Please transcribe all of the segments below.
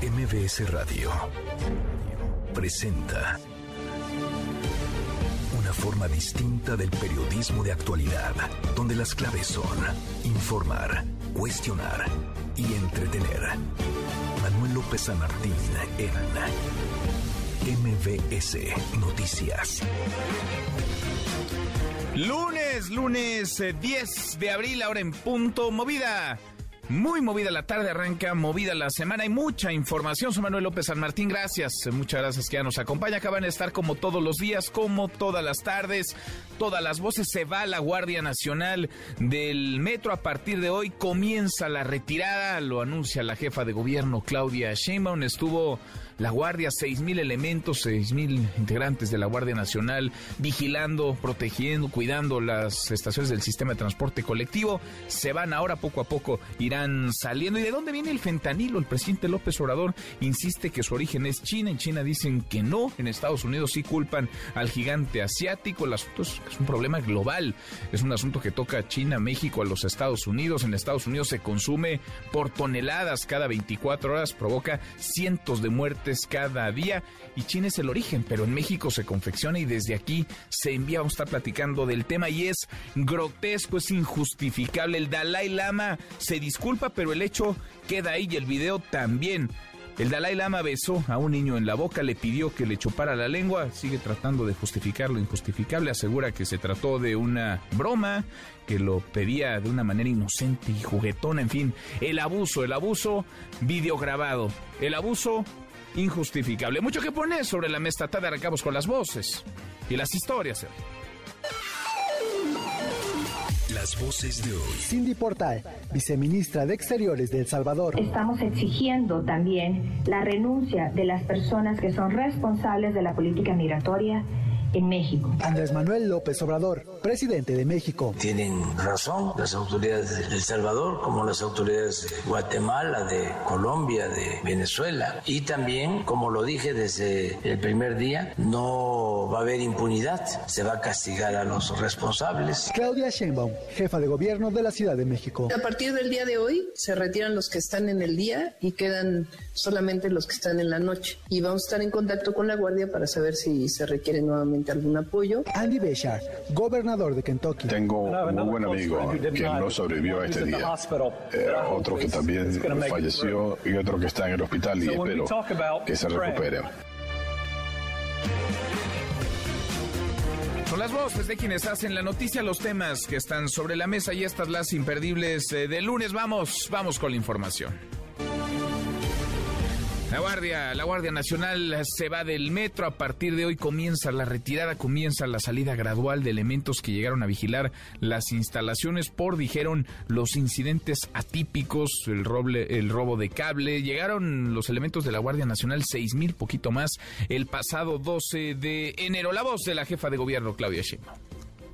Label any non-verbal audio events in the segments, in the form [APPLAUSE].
MBS Radio presenta una forma distinta del periodismo de actualidad, donde las claves son informar, cuestionar y entretener. Manuel López San Martín en MBS Noticias. Lunes, lunes 10 eh, de abril, ahora en punto, movida muy movida la tarde, arranca movida la semana y mucha información. Soy Manuel López San Martín, gracias. Muchas gracias que ya nos acompaña. Acaban de estar como todos los días, como todas las tardes, todas las voces. Se va la Guardia Nacional del Metro. A partir de hoy comienza la retirada, lo anuncia la jefa de gobierno Claudia Sheinbaum. Estuvo la Guardia, seis mil elementos, seis mil integrantes de la Guardia Nacional vigilando, protegiendo, cuidando las estaciones del sistema de transporte colectivo. Se van ahora poco a poco, irán saliendo. ¿Y de dónde viene el fentanilo? El presidente López Obrador insiste que su origen es China. En China dicen que no. En Estados Unidos sí culpan al gigante asiático. El asunto es un problema global. Es un asunto que toca a China, México, a los Estados Unidos. En Estados Unidos se consume por toneladas cada 24 horas. Provoca cientos de muertes cada día y China es el origen, pero en México se confecciona y desde aquí se envía, vamos a estar platicando del tema y es grotesco, es injustificable. El Dalai Lama se disculpa, pero el hecho queda ahí y el video también. El Dalai Lama besó a un niño en la boca, le pidió que le chupara la lengua, sigue tratando de justificar lo injustificable, asegura que se trató de una broma, que lo pedía de una manera inocente y juguetona, en fin, el abuso, el abuso videograbado, el abuso injustificable. Mucho que poner sobre la mesa. Tarde arrancamos con las voces y las historias. Las voces de hoy. Cindy Portal, viceministra de Exteriores de El Salvador. Estamos exigiendo también la renuncia de las personas que son responsables de la política migratoria en México. Andrés Manuel López Obrador, presidente de México. Tienen razón las autoridades de El Salvador, como las autoridades de Guatemala, de Colombia, de Venezuela. Y también, como lo dije desde el primer día, no va a haber impunidad, se va a castigar a los responsables. Claudia Sheinbaum, jefa de gobierno de la Ciudad de México. A partir del día de hoy se retiran los que están en el día y quedan solamente los que están en la noche. Y vamos a estar en contacto con la Guardia para saber si se requiere nuevamente algún apoyo. Andy Beshar, gobernador de Kentucky. Tengo un muy buen amigo que no sobrevivió a este día. Eh, otro que también falleció y otro que está en el hospital y espero que se recupere. Son las voces de quienes hacen la noticia, los temas que están sobre la mesa y estas las imperdibles eh, de lunes. Vamos, vamos con la información. La Guardia, la Guardia Nacional se va del metro. A partir de hoy comienza la retirada, comienza la salida gradual de elementos que llegaron a vigilar las instalaciones por, dijeron, los incidentes atípicos, el, roble, el robo de cable. Llegaron los elementos de la Guardia Nacional, seis mil, poquito más, el pasado 12 de enero. La voz de la jefa de gobierno, Claudia Sheinbaum.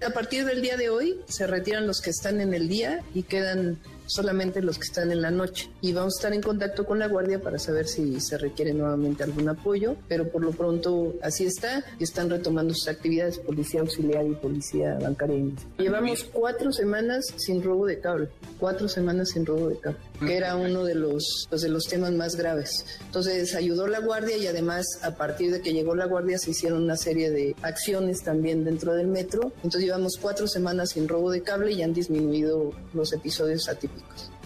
A partir del día de hoy se retiran los que están en el día y quedan solamente los que están en la noche. Y vamos a estar en contacto con la Guardia para saber si se requiere nuevamente algún apoyo, pero por lo pronto así está y están retomando sus actividades policía auxiliar y policía bancaria. Llevamos cuatro semanas sin robo de cable, cuatro semanas sin robo de cable, que era uno de los, pues, de los temas más graves. Entonces ayudó la Guardia y además a partir de que llegó la Guardia se hicieron una serie de acciones también dentro del metro. Entonces llevamos cuatro semanas sin robo de cable y han disminuido los episodios atípicos.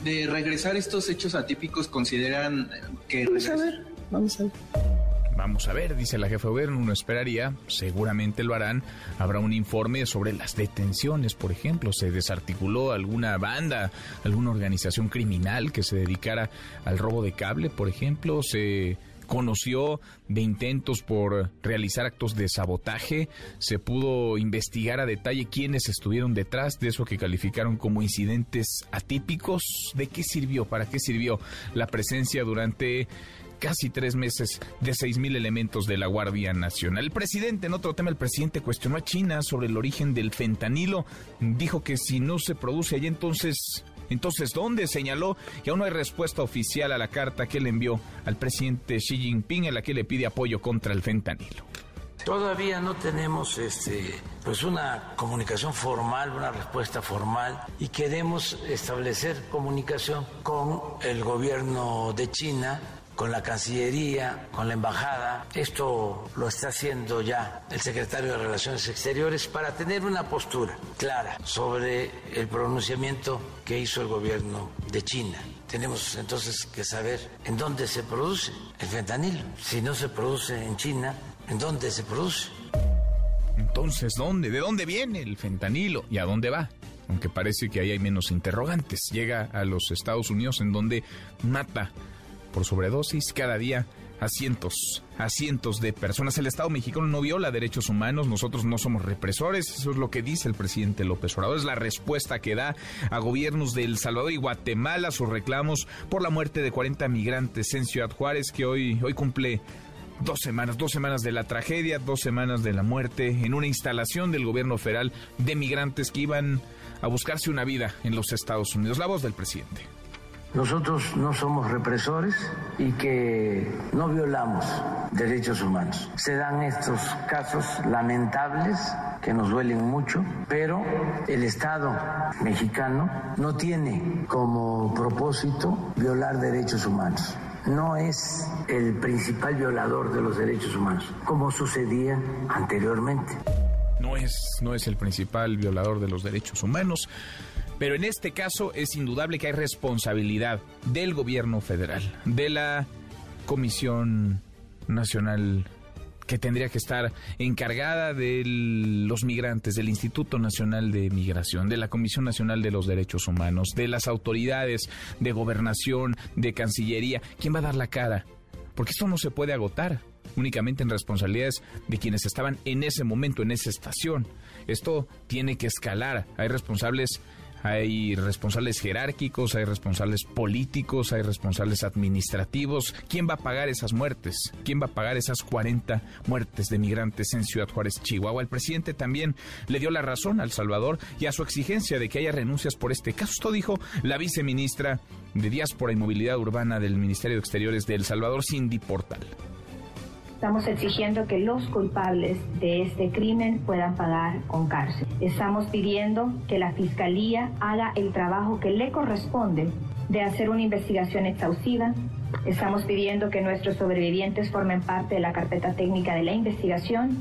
De regresar estos hechos atípicos, ¿consideran que... Vamos a ver, vamos a ver. Vamos a ver, dice la jefa de gobierno, uno esperaría, seguramente lo harán, habrá un informe sobre las detenciones, por ejemplo, se desarticuló alguna banda, alguna organización criminal que se dedicara al robo de cable, por ejemplo, se conoció de intentos por realizar actos de sabotaje, se pudo investigar a detalle quiénes estuvieron detrás de eso que calificaron como incidentes atípicos, de qué sirvió, para qué sirvió la presencia durante casi tres meses de seis mil elementos de la Guardia Nacional. El presidente, en otro tema, el presidente cuestionó a China sobre el origen del fentanilo. Dijo que si no se produce allí, entonces entonces, ¿dónde? Señaló que aún no hay respuesta oficial a la carta que le envió al presidente Xi Jinping en la que le pide apoyo contra el fentanilo. Todavía no tenemos este, pues una comunicación formal, una respuesta formal y queremos establecer comunicación con el gobierno de China con la Cancillería, con la Embajada. Esto lo está haciendo ya el secretario de Relaciones Exteriores para tener una postura clara sobre el pronunciamiento que hizo el gobierno de China. Tenemos entonces que saber en dónde se produce el fentanilo. Si no se produce en China, ¿en dónde se produce? Entonces, ¿dónde? ¿De dónde viene el fentanilo? ¿Y a dónde va? Aunque parece que ahí hay menos interrogantes. Llega a los Estados Unidos en donde mata por sobredosis cada día a cientos, a cientos de personas. El Estado mexicano no viola derechos humanos, nosotros no somos represores, eso es lo que dice el presidente López Obrador, es la respuesta que da a gobiernos de El Salvador y Guatemala sus reclamos por la muerte de 40 migrantes en Ciudad Juárez, que hoy, hoy cumple dos semanas, dos semanas de la tragedia, dos semanas de la muerte en una instalación del gobierno federal de migrantes que iban a buscarse una vida en los Estados Unidos. La voz del presidente nosotros no somos represores y que no violamos derechos humanos. Se dan estos casos lamentables que nos duelen mucho, pero el Estado mexicano no tiene como propósito violar derechos humanos no es el principal violador de los derechos humanos, como sucedía anteriormente. No es, no es el principal violador de los derechos humanos. Pero en este caso es indudable que hay responsabilidad del gobierno federal, de la Comisión Nacional que tendría que estar encargada de los migrantes, del Instituto Nacional de Migración, de la Comisión Nacional de los Derechos Humanos, de las autoridades de gobernación, de Cancillería. ¿Quién va a dar la cara? Porque esto no se puede agotar únicamente en responsabilidades de quienes estaban en ese momento, en esa estación. Esto tiene que escalar. Hay responsables hay responsables jerárquicos, hay responsables políticos, hay responsables administrativos. ¿Quién va a pagar esas muertes? ¿Quién va a pagar esas 40 muertes de migrantes en Ciudad Juárez, Chihuahua? El presidente también le dio la razón al Salvador y a su exigencia de que haya renuncias por este caso. Esto dijo la viceministra de Diáspora y Movilidad Urbana del Ministerio de Exteriores de El Salvador, Cindy Portal. Estamos exigiendo que los culpables de este crimen puedan pagar con cárcel. Estamos pidiendo que la Fiscalía haga el trabajo que le corresponde de hacer una investigación exhaustiva. Estamos pidiendo que nuestros sobrevivientes formen parte de la carpeta técnica de la investigación,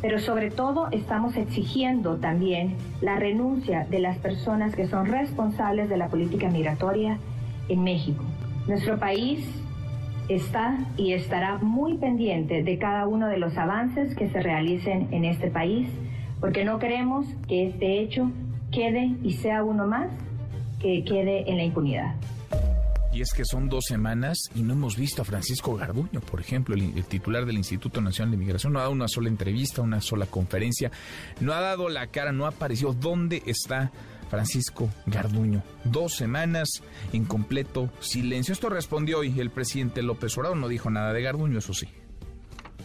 pero sobre todo estamos exigiendo también la renuncia de las personas que son responsables de la política migratoria en México. Nuestro país está y estará muy pendiente de cada uno de los avances que se realicen en este país, porque no queremos que este hecho quede y sea uno más que quede en la impunidad. Y es que son dos semanas y no hemos visto a Francisco Garduño, por ejemplo, el, titular del Instituto Nacional de Migración. No ha dado una sola entrevista, una sola conferencia, no ha dado la cara, no ha aparecido. ¿Dónde está Francisco Garduño. Dos semanas en completo silencio. Esto respondió hoy el presidente López Obrador. No dijo nada de Garduño, eso sí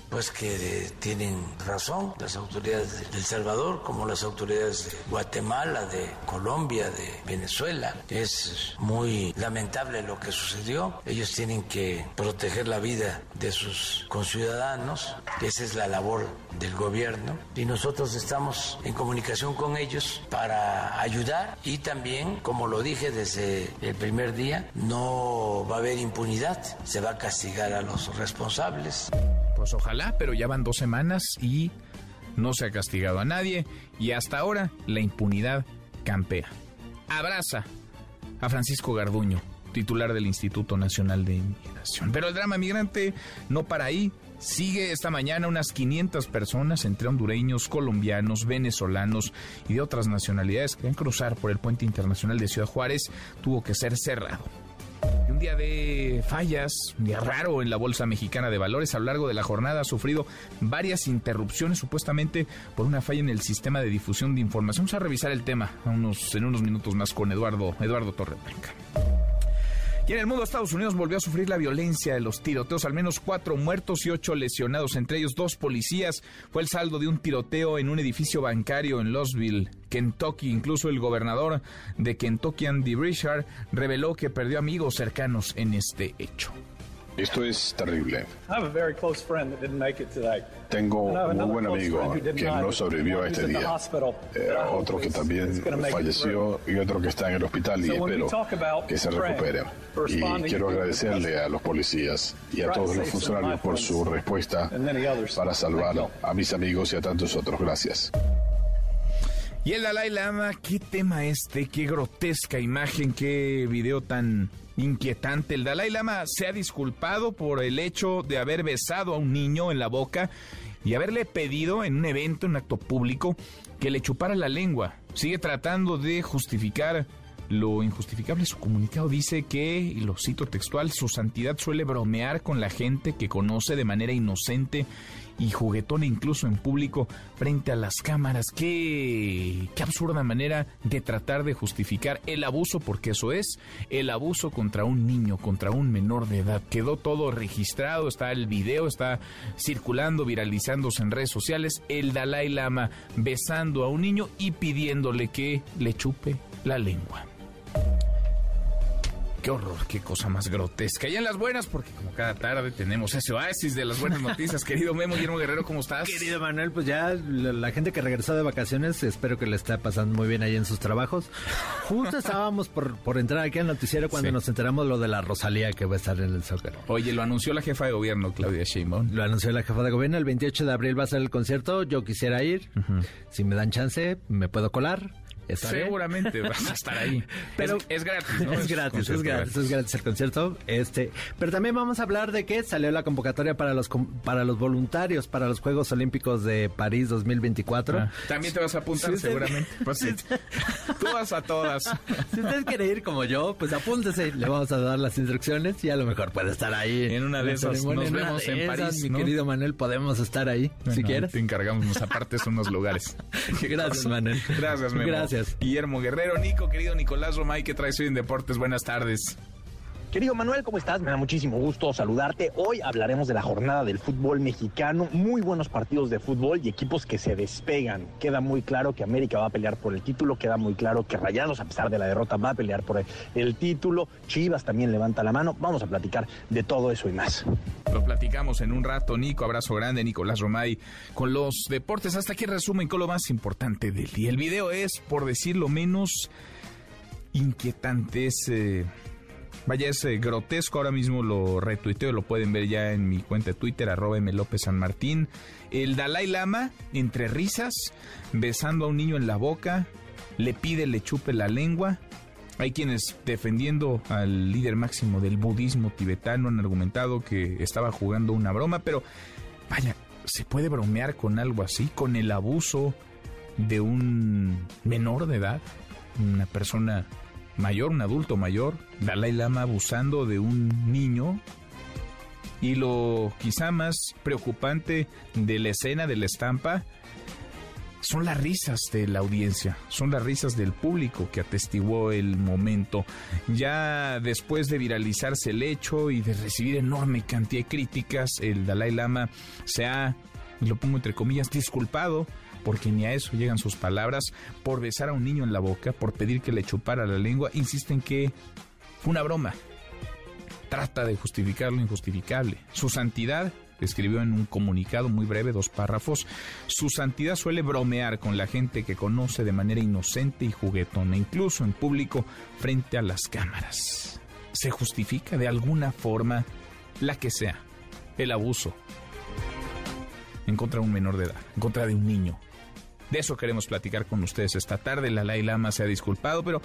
pues que tienen razón las autoridades de El Salvador, como las autoridades de Guatemala, de Colombia, de Venezuela. Es muy lamentable lo que sucedió. Ellos tienen que proteger la vida de sus conciudadanos. Esa es la labor del gobierno. Y nosotros estamos en comunicación con ellos para ayudar y también, como lo dije desde el primer día, no va a haber impunidad. Se va a castigar a los responsables. Pues ojalá, pero ya van dos semanas y no se ha castigado a nadie y hasta ahora la impunidad campea. Abraza a Francisco Garduño, titular del Instituto Nacional de Inmigración. Pero el drama migrante no para ahí. Sigue esta mañana unas 500 personas entre hondureños, colombianos, venezolanos y de otras nacionalidades que cruzar por el puente internacional de Ciudad Juárez. Tuvo que ser cerrado un día de fallas, un día raro en la Bolsa Mexicana de Valores. A lo largo de la jornada ha sufrido varias interrupciones, supuestamente por una falla en el sistema de difusión de información. Vamos a revisar el tema en unos minutos más con Eduardo, Eduardo Torreblanca. Y en el mundo, Estados Unidos volvió a sufrir la violencia de los tiroteos, al menos cuatro muertos y ocho lesionados, entre ellos dos policías. Fue el saldo de un tiroteo en un edificio bancario en Louisville, Kentucky. Incluso el gobernador de Kentucky, Andy Richard, reveló que perdió amigos cercanos en este hecho. Esto es terrible. Tengo un muy buen amigo que no sobrevivió a este día. Eh, otro que también falleció y otro que está en el hospital y espero que se recupere. Y quiero agradecerle a los policías y a todos los funcionarios por su respuesta para salvar a mis amigos y a tantos otros. Gracias. Y el Dalai Lama, qué tema este, qué grotesca imagen, qué video tan inquietante. El Dalai Lama se ha disculpado por el hecho de haber besado a un niño en la boca y haberle pedido en un evento, en un acto público, que le chupara la lengua. Sigue tratando de justificar lo injustificable. Su comunicado dice que, y lo cito textual, su santidad suele bromear con la gente que conoce de manera inocente y juguetón incluso en público frente a las cámaras. Qué, qué absurda manera de tratar de justificar el abuso, porque eso es el abuso contra un niño, contra un menor de edad. Quedó todo registrado, está el video, está circulando, viralizándose en redes sociales. El Dalai Lama besando a un niño y pidiéndole que le chupe la lengua. Qué horror, qué cosa más grotesca. Y en las buenas, porque como cada tarde tenemos ese oasis de las buenas noticias. Querido Memo Guillermo Guerrero, ¿cómo estás? Querido Manuel, pues ya la, gente que regresó de vacaciones, espero que le esté pasando muy bien ahí en sus trabajos. Justo estábamos por, por entrar aquí al noticiero cuando nos enteramos lo de la Rosalía que va a estar en el Zócalo. Oye, lo anunció la jefa de gobierno, Claudia Sheinbaum. Lo anunció la jefa de gobierno, el 28 de abril va a ser el concierto, yo quisiera ir. Si me dan chance, me puedo colar. Seguramente [LAUGHS] vas a estar ahí. Pero es, gratis, ¿no? Es, gratis, es gratis, es gratis el concierto. Este, pero también vamos a hablar de que salió la convocatoria para los para los voluntarios para los Juegos Olímpicos de París 2024. Ah, también te vas a apuntar seguramente. Pues sí. [LAUGHS] Tú vas a todas. [LAUGHS] Si usted quiere ir como yo, pues apúntese. Le vamos a dar las instrucciones y a lo mejor puede estar ahí. En una de esas nos vemos en París, mi querido Manuel, podemos estar ahí si quieres. Te encargamos, nos apartes unos lugares. Gracias, Manuel. Gracias, Memo. Gracias. Guillermo Guerrero, Nico, querido Nicolás Romay, ¿qué traes hoy en Deportes? Buenas tardes. Querido Manuel, ¿cómo estás? Me da muchísimo gusto saludarte. Hoy hablaremos de la jornada del fútbol mexicano. Muy buenos partidos de fútbol y equipos que se despegan. Queda muy claro que América va a pelear por el título. Queda muy claro que Rayados, a pesar de la derrota, va a pelear por el título. Chivas también levanta la mano. Vamos a platicar de todo eso y más. Lo platicamos en un rato. Nico, abrazo grande. Nicolás Romay con los deportes. Hasta aquí resumen con lo más importante del día. El video es, por decirlo menos, inquietante. Es. Eh, Vaya, es eh, grotesco, ahora mismo lo retuiteo, lo pueden ver ya en mi cuenta de Twitter, arroba M. López San Martín. El Dalai Lama, entre risas, besando a un niño en la boca, le pide le chupe la lengua. Hay quienes defendiendo al líder máximo del budismo tibetano han argumentado que estaba jugando una broma, pero vaya, ¿se puede bromear con algo así? ¿Con el abuso de un menor de edad? Una persona mayor, un adulto mayor, Dalai Lama abusando de un niño. Y lo quizá más preocupante de la escena, de la estampa, son las risas de la audiencia, son las risas del público que atestiguó el momento. Ya después de viralizarse el hecho y de recibir enorme cantidad de críticas, el Dalai Lama se ha, lo pongo entre comillas, disculpado porque ni a eso llegan sus palabras, por besar a un niño en la boca, por pedir que le chupara la lengua, insisten que fue una broma. Trata de justificar lo injustificable. Su santidad, escribió en un comunicado muy breve, dos párrafos, su santidad suele bromear con la gente que conoce de manera inocente y juguetona, incluso en público, frente a las cámaras. ¿Se justifica de alguna forma, la que sea, el abuso en contra de un menor de edad, en contra de un niño, de eso queremos platicar con ustedes esta tarde. La Dalai Lama se ha disculpado, pero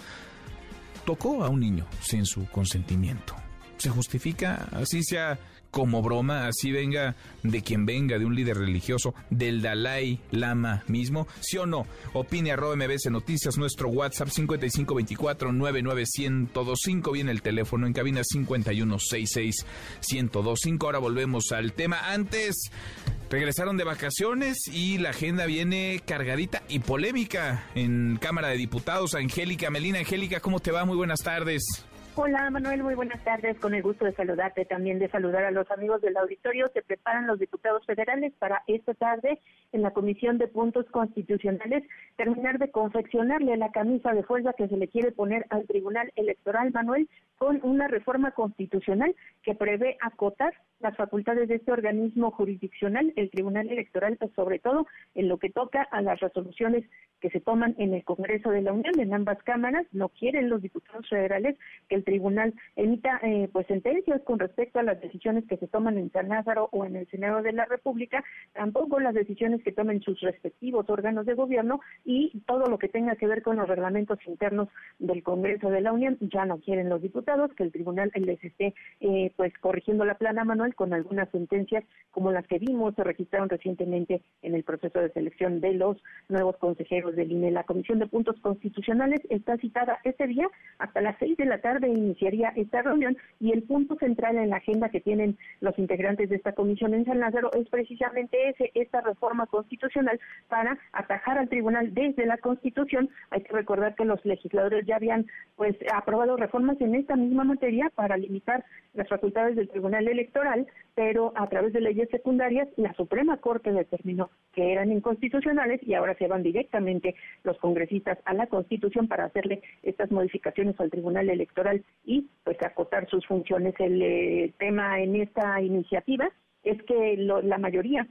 tocó a un niño sin su consentimiento. ¿Se justifica? Así sea como broma, así venga de quien venga, de un líder religioso, del Dalai Lama mismo, ¿sí o no? Opine arroba MBS Noticias, nuestro WhatsApp 5524-99125, viene el teléfono en cabina 5166-1025. Ahora volvemos al tema. Antes, regresaron de vacaciones y la agenda viene cargadita y polémica en Cámara de Diputados. Angélica Melina, Angélica, ¿cómo te va? Muy buenas tardes. Hola Manuel, muy buenas tardes. Con el gusto de saludarte, también de saludar a los amigos del auditorio. Se preparan los diputados federales para esta tarde en la Comisión de Puntos Constitucionales terminar de confeccionarle la camisa de fuerza que se le quiere poner al Tribunal Electoral, Manuel, con una reforma constitucional que prevé acotar las facultades de este organismo jurisdiccional, el Tribunal Electoral, pues sobre todo en lo que toca a las resoluciones que se toman en el Congreso de la Unión, en ambas cámaras. No quieren los diputados federales que el tribunal emita eh, pues sentencias con respecto a las decisiones que se toman en San Lázaro o en el Senado de la República, tampoco las decisiones que tomen sus respectivos órganos de gobierno y todo lo que tenga que ver con los reglamentos internos del Congreso de la Unión. Ya no quieren los diputados que el tribunal les esté eh, pues corrigiendo la plana manual con algunas sentencias como las que vimos se registraron recientemente en el proceso de selección de los nuevos consejeros del INE. La Comisión de Puntos Constitucionales está citada ese día hasta las seis de la tarde iniciaría esta reunión y el punto central en la agenda que tienen los integrantes de esta comisión en San Lázaro es precisamente ese, esta reforma constitucional para atajar al tribunal desde la Constitución. Hay que recordar que los legisladores ya habían pues aprobado reformas en esta misma materia para limitar las facultades del Tribunal Electoral, pero a través de leyes secundarias la Suprema Corte determinó que eran inconstitucionales y ahora se van directamente los congresistas a la Constitución para hacerle estas modificaciones al Tribunal Electoral y pues acotar sus funciones. El eh, tema en esta iniciativa es que la mayoría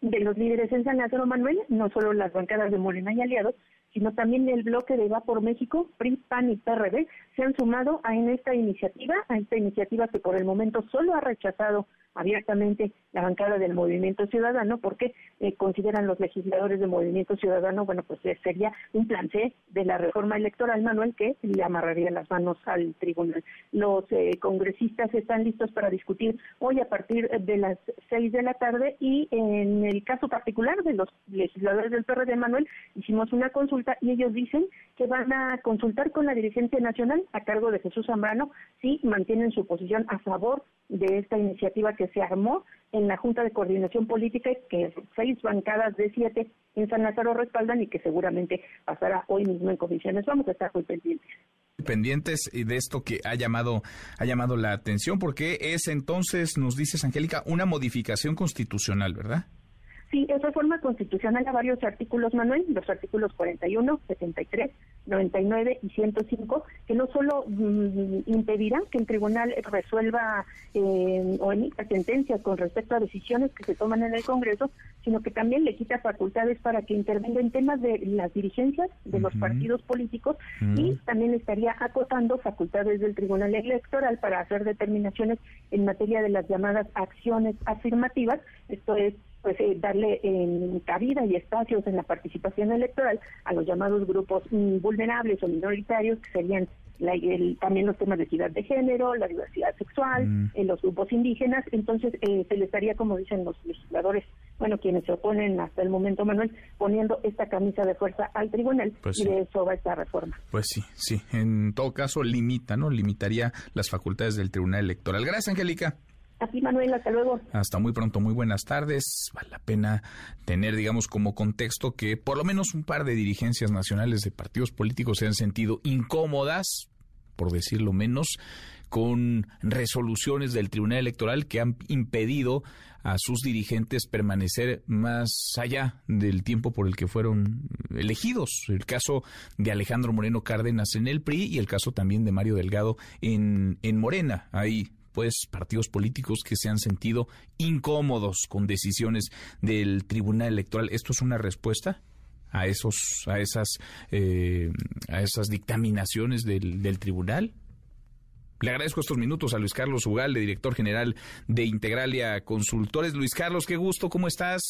de los líderes en San Lázaro Manuel, no solo las bancadas de Morena y aliados, sino también el bloque de Va por México, PRI, PAN y PRD, se han sumado a en esta iniciativa, a esta iniciativa que por el momento solo ha rechazado abiertamente la bancada del Movimiento Ciudadano porque eh, consideran los legisladores del Movimiento Ciudadano, bueno, pues eh, sería un plan C de la reforma electoral, Manuel, que le amarraría las manos al tribunal. Los eh, congresistas están listos para discutir hoy a partir de las seis de la tarde y en el caso particular de los legisladores del PRD, Manuel, hicimos una consulta y ellos dicen que van a consultar con la dirigencia nacional a cargo de Jesús Zambrano si mantienen su posición a favor de esta iniciativa que se armó en la Junta de Coordinación Política, que seis bancadas de siete en San Lázaro respaldan y que seguramente pasará hoy mismo en comisiones. Vamos a estar muy pendientes pendientes de esto que ha llamado ha llamado la atención porque es entonces nos dices Angélica una modificación constitucional, ¿verdad? Sí, es reforma constitucional a varios artículos, Manuel, los artículos 41, 73, 99 y 105, que no solo mm, impedirán que el tribunal resuelva eh, o emita sentencias con respecto a decisiones que se toman en el Congreso, sino que también le quita facultades para que intervenga en temas de las dirigencias de los partidos políticos y también estaría acotando facultades del Tribunal Electoral para hacer determinaciones en materia de las llamadas acciones afirmativas, esto es pues eh, darle eh, cabida y espacios en la participación electoral a los llamados grupos mm, vulnerables o minoritarios, que serían también los temas de equidad de género, la diversidad sexual, en mm. los grupos indígenas. Entonces, eh, se le estaría, como dicen los legisladores, bueno, quienes se oponen hasta el momento, Manuel, poniendo esta camisa de fuerza al tribunal pues y de eso va esta reforma. Pues sí, sí. En todo caso, limita, ¿no? Limitaría las facultades del tribunal electoral. Gracias, Angélica. Así, Manuel, hasta luego. Hasta muy pronto, muy buenas tardes. Vale la pena tener, digamos, como contexto que por lo menos un par de dirigencias nacionales de partidos políticos se han sentido incómodas, por decirlo menos, con resoluciones del Tribunal Electoral que han impedido a sus dirigentes permanecer más allá del tiempo por el que fueron elegidos. El caso de Alejandro Moreno Cárdenas en el PRI y el caso también de Mario Delgado en, en Morena. Hay pues partidos políticos que se han sentido incómodos con decisiones del Tribunal Electoral. ¿Esto es una respuesta? a esos a esas eh, a esas dictaminaciones del, del tribunal le agradezco estos minutos a Luis Carlos Ugalde, director general de Integralia Consultores. Luis Carlos, qué gusto, ¿cómo estás?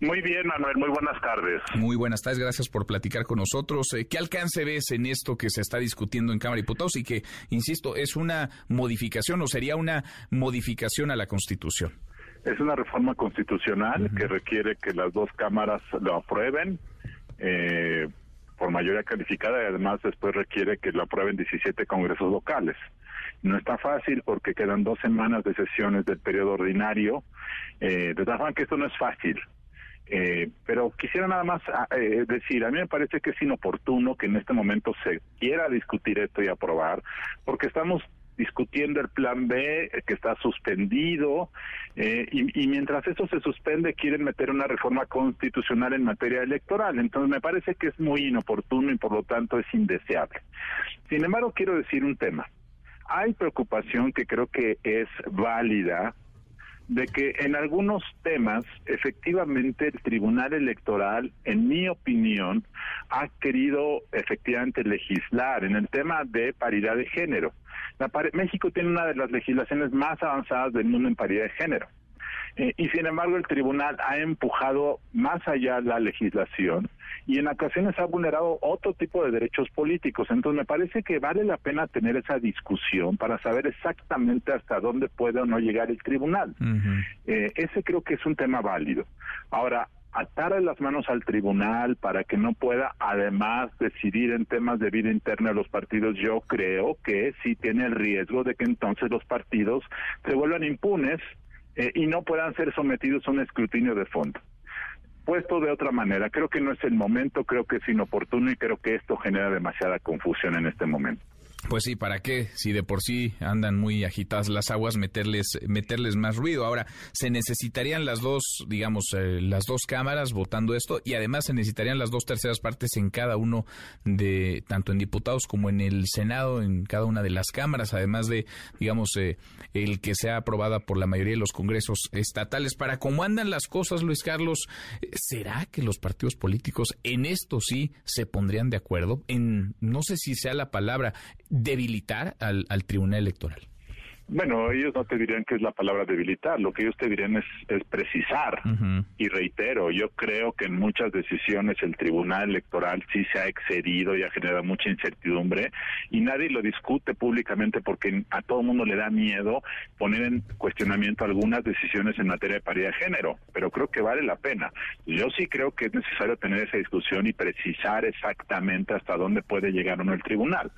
Muy bien, Manuel, muy buenas tardes. Muy buenas tardes, gracias por platicar con nosotros. Eh, ¿Qué alcance ves en esto que se está discutiendo en Cámara de Diputados y que, insisto, es una modificación o sería una modificación a la Constitución? Es una reforma constitucional que requiere que las dos cámaras lo aprueben eh, por mayoría calificada y además después requiere que lo aprueben 17 congresos locales. No está fácil porque quedan dos semanas de sesiones del periodo ordinario. Eh, de tal forma que esto no es fácil Eh, pero quisiera nada más ah, eh, decir, a mí me parece que es inoportuno que en este momento se quiera discutir esto y aprobar, porque estamos discutiendo el plan B eh, que está suspendido y, y, mientras eso se suspende quieren meter una reforma constitucional en materia electoral. Entonces me parece que es muy inoportuno y por lo tanto es indeseable. Sin embargo, quiero decir un tema. Hay preocupación que creo que es válida de que en algunos temas, efectivamente, el Tribunal Electoral, en mi opinión, ha querido efectivamente legislar en el tema de paridad de género. México tiene una de las legislaciones más avanzadas del mundo en paridad de género. Eh, y sin embargo, el tribunal ha empujado más allá la legislación y en ocasiones ha vulnerado otro tipo de derechos políticos. Entonces, me parece que vale la pena tener esa discusión para saber exactamente hasta dónde puede o no llegar el tribunal. Eh, ese creo que es un tema válido. Ahora, atarle las manos al tribunal para que no pueda además decidir en temas de vida interna de los partidos, yo creo que sí tiene el riesgo de que entonces los partidos se vuelvan impunes eh, y no puedan ser sometidos a un escrutinio de fondo. Puesto de otra manera, creo que no es el momento, creo que es inoportuno y creo que esto genera demasiada confusión en este momento. Pues sí, ¿para qué? Si de por sí andan muy agitadas las aguas, meterles, meterles más ruido. Ahora, se necesitarían las dos, digamos, eh, las dos cámaras votando esto y además se necesitarían las dos terceras partes en cada uno de, tanto en diputados como en el Senado, en cada una de las cámaras, además de, digamos, eh, el que sea aprobada por la mayoría de los congresos estatales. Para cómo andan las cosas, Luis Carlos, ¿será que los partidos políticos en esto sí se pondrían de acuerdo? En, no sé si sea la palabra, debilitar al, al Tribunal Electoral? Bueno, ellos no te dirían que es la palabra debilitar, lo que ellos te dirían es, es precisar. Y reitero, yo creo que en muchas decisiones el Tribunal Electoral sí se ha excedido y ha generado mucha incertidumbre y nadie lo discute públicamente porque a todo mundo le da miedo poner en cuestionamiento algunas decisiones en materia de paridad de género, pero creo que vale la pena. Yo sí creo que es necesario tener esa discusión y precisar exactamente hasta dónde puede llegar uno el tribunal.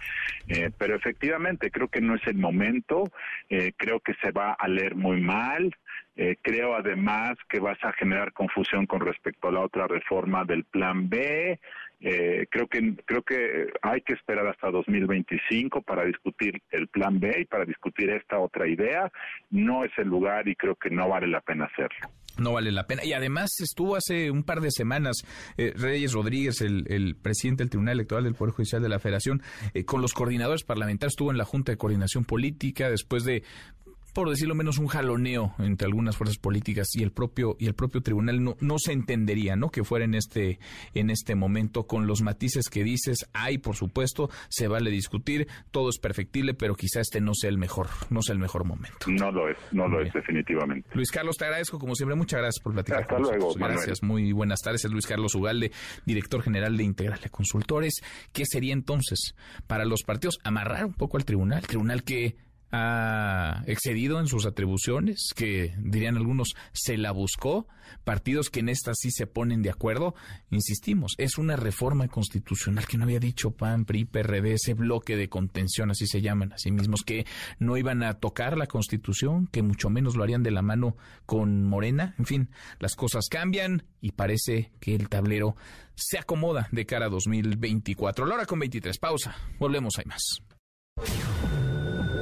Eh, pero efectivamente creo que no es el momento eh, creo que se va a leer muy mal. Eh, creo además que vas a generar confusión con respecto a la otra reforma del Plan B. Eh, creo que creo que hay que esperar hasta 2025 para discutir el Plan B y para discutir esta otra idea. No es el lugar y creo que no vale la pena hacerlo. No vale la pena. Y además estuvo hace un par de semanas Reyes Rodríguez, el, presidente del Tribunal Electoral del Poder Judicial de la Federación, con los coordinadores parlamentarios, estuvo en la Junta de Coordinación Política después de por decirlo menos, un jaloneo entre algunas fuerzas políticas y el propio y el propio tribunal no, no se entendería, ¿no? Que fuera en este en este momento con los matices que dices, hay por supuesto, se vale discutir, todo es perfectible, pero quizá este no sea el mejor, no sea el mejor momento. No lo es, no lo es definitivamente. Luis Carlos, te agradezco como siempre, muchas gracias por platicar. Hasta luego, Gracias, muy buenas tardes. Es Luis Carlos Ugalde, director general de Integrale Consultores. ¿Qué sería entonces para los partidos amarrar un poco al tribunal, tribunal que ha excedido en sus atribuciones, que dirían algunos se la buscó, partidos que en esta sí se ponen de acuerdo, insistimos, es una reforma constitucional que no había dicho PAN, PRI, PRD, ese bloque de contención, así se llaman a sí mismos, que no iban a tocar la constitución, que mucho menos lo harían de la mano con Morena, en fin, las cosas cambian y parece que el tablero se acomoda de cara a 2024. La hora con 23, pausa, volvemos, hay más.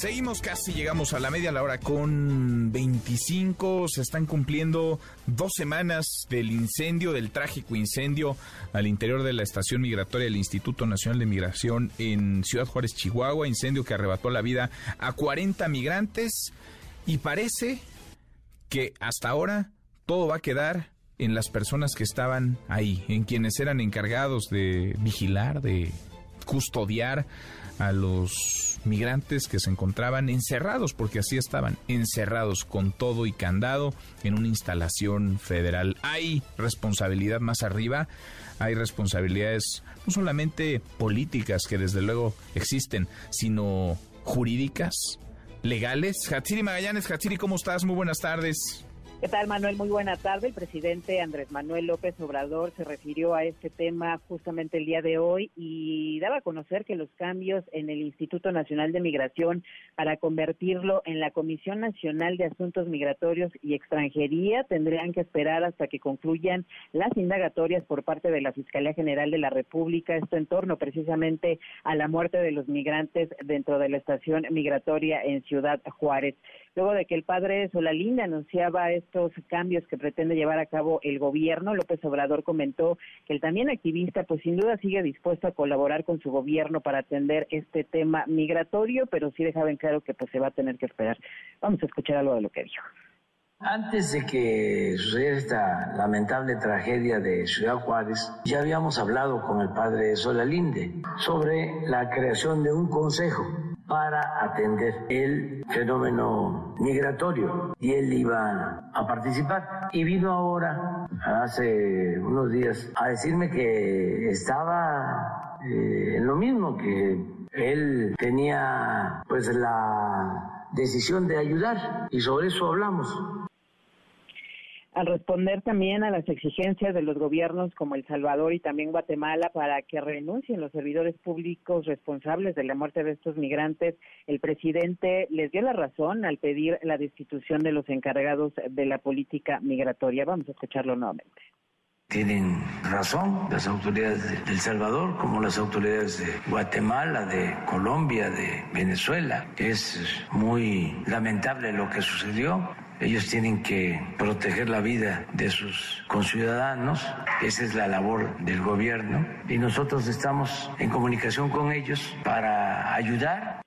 Seguimos casi, llegamos a la media la hora con 25. Se están cumpliendo dos semanas del incendio, del trágico incendio al interior de la estación migratoria del Instituto Nacional de Migración en Ciudad Juárez, Chihuahua. Incendio que arrebató la vida a 40 migrantes. Y parece que hasta ahora todo va a quedar en las personas que estaban ahí, en quienes eran encargados de vigilar, de custodiar a los migrantes que se encontraban encerrados, porque así estaban, encerrados con todo y candado en una instalación federal. Hay responsabilidad más arriba, hay responsabilidades no solamente políticas que desde luego existen, sino jurídicas, legales. Hatsiri Magallanes, Hatsiri, ¿cómo estás? Muy buenas tardes. ¿Qué tal, Manuel? Muy buena tarde. El presidente Andrés Manuel López Obrador se refirió a este tema justamente el día de hoy y daba a conocer que los cambios en el Instituto Nacional de Migración para convertirlo en la Comisión Nacional de Asuntos Migratorios y Extranjería tendrían que esperar hasta que concluyan las indagatorias por parte de la Fiscalía General de la República, esto en torno precisamente a la muerte de los migrantes dentro de la estación migratoria en Ciudad Juárez. Luego de que el padre Solalinde anunciaba estos cambios que pretende llevar a cabo el gobierno, López Obrador comentó que el también activista pues sin duda sigue dispuesto a colaborar con su gobierno para atender este tema migratorio, pero sí dejaba en claro que pues se va a tener que esperar. Vamos a escuchar algo de lo que dijo. Antes de que sucediera esta lamentable tragedia de Ciudad Juárez, ya habíamos hablado con el padre Solalinde sobre la creación de un consejo para atender el fenómeno migratorio y él iba a participar. Y vino ahora, hace unos días, a decirme que estaba eh, en lo mismo, que él tenía pues la decisión de ayudar y sobre eso hablamos al responder también a las exigencias de los gobiernos como El Salvador y también Guatemala para que renuncien los servidores públicos responsables de la muerte de estos migrantes, el presidente les dio la razón al pedir la destitución de los encargados de la política migratoria. Vamos a escucharlo nuevamente. Tienen razón las autoridades de El Salvador, como las autoridades de Guatemala, de Colombia, de Venezuela. Es muy lamentable lo que sucedió ellos tienen que proteger la vida de sus conciudadanos. Esa es la labor del gobierno. Y nosotros estamos en comunicación con ellos para ayudar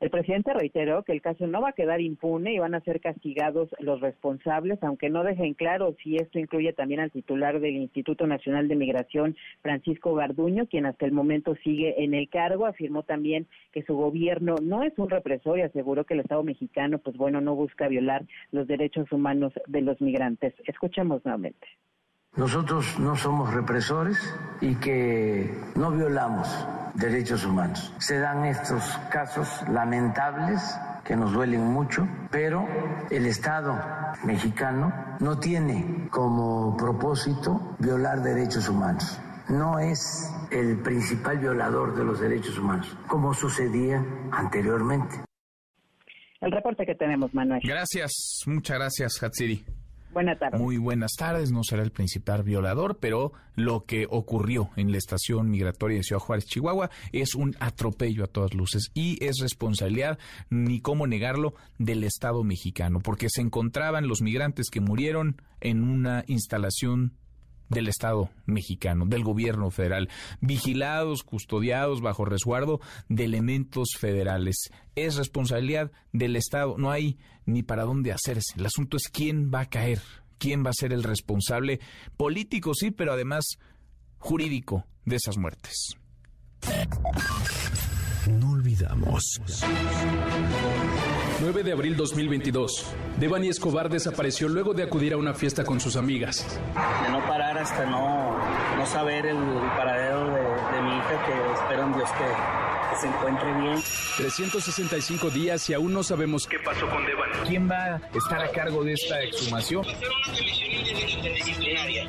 el presidente reiteró que el caso no va a quedar impune y van a ser castigados los responsables, aunque no dejen claro si esto incluye también al titular del Instituto Nacional de Migración, Francisco Garduño, quien hasta el momento sigue en el cargo. Afirmó también que su gobierno no es un represor y aseguró que el Estado mexicano, pues bueno, no busca violar los derechos humanos de los migrantes. Escuchemos nuevamente nosotros no somos represores y que no violamos derechos humanos. Se dan estos casos lamentables que nos duelen mucho, pero el Estado mexicano no tiene como propósito violar derechos humanos. No es el principal violador de los derechos humanos, como sucedía anteriormente. El reporte que tenemos, Manuel. Gracias, muchas gracias, Hatsiri. Buenas tardes. Muy buenas tardes. No será el principal violador, pero lo que ocurrió en la estación migratoria de Ciudad Juárez, Chihuahua, es un atropello a todas luces y es responsabilidad, ni cómo negarlo, del Estado mexicano, porque se encontraban los migrantes que murieron en una instalación del Estado mexicano, del gobierno federal, vigilados, custodiados bajo resguardo de elementos federales. Es responsabilidad del Estado, no hay ni para dónde hacerse. El asunto es quién va a caer, quién va a ser el responsable político, sí, pero además jurídico de esas muertes. No olvidamos. 9 de abril 2022. Devani Escobar desapareció luego de acudir a una fiesta con sus amigas. De no parar hasta no, no saber el, paradero de, de, mi hija, que espero en Dios que, se encuentre bien. 365 días y aún no sabemos qué pasó con Devani. ¿Quién va a estar a cargo de esta exhumación? Va a ser una comisión interdisciplinaria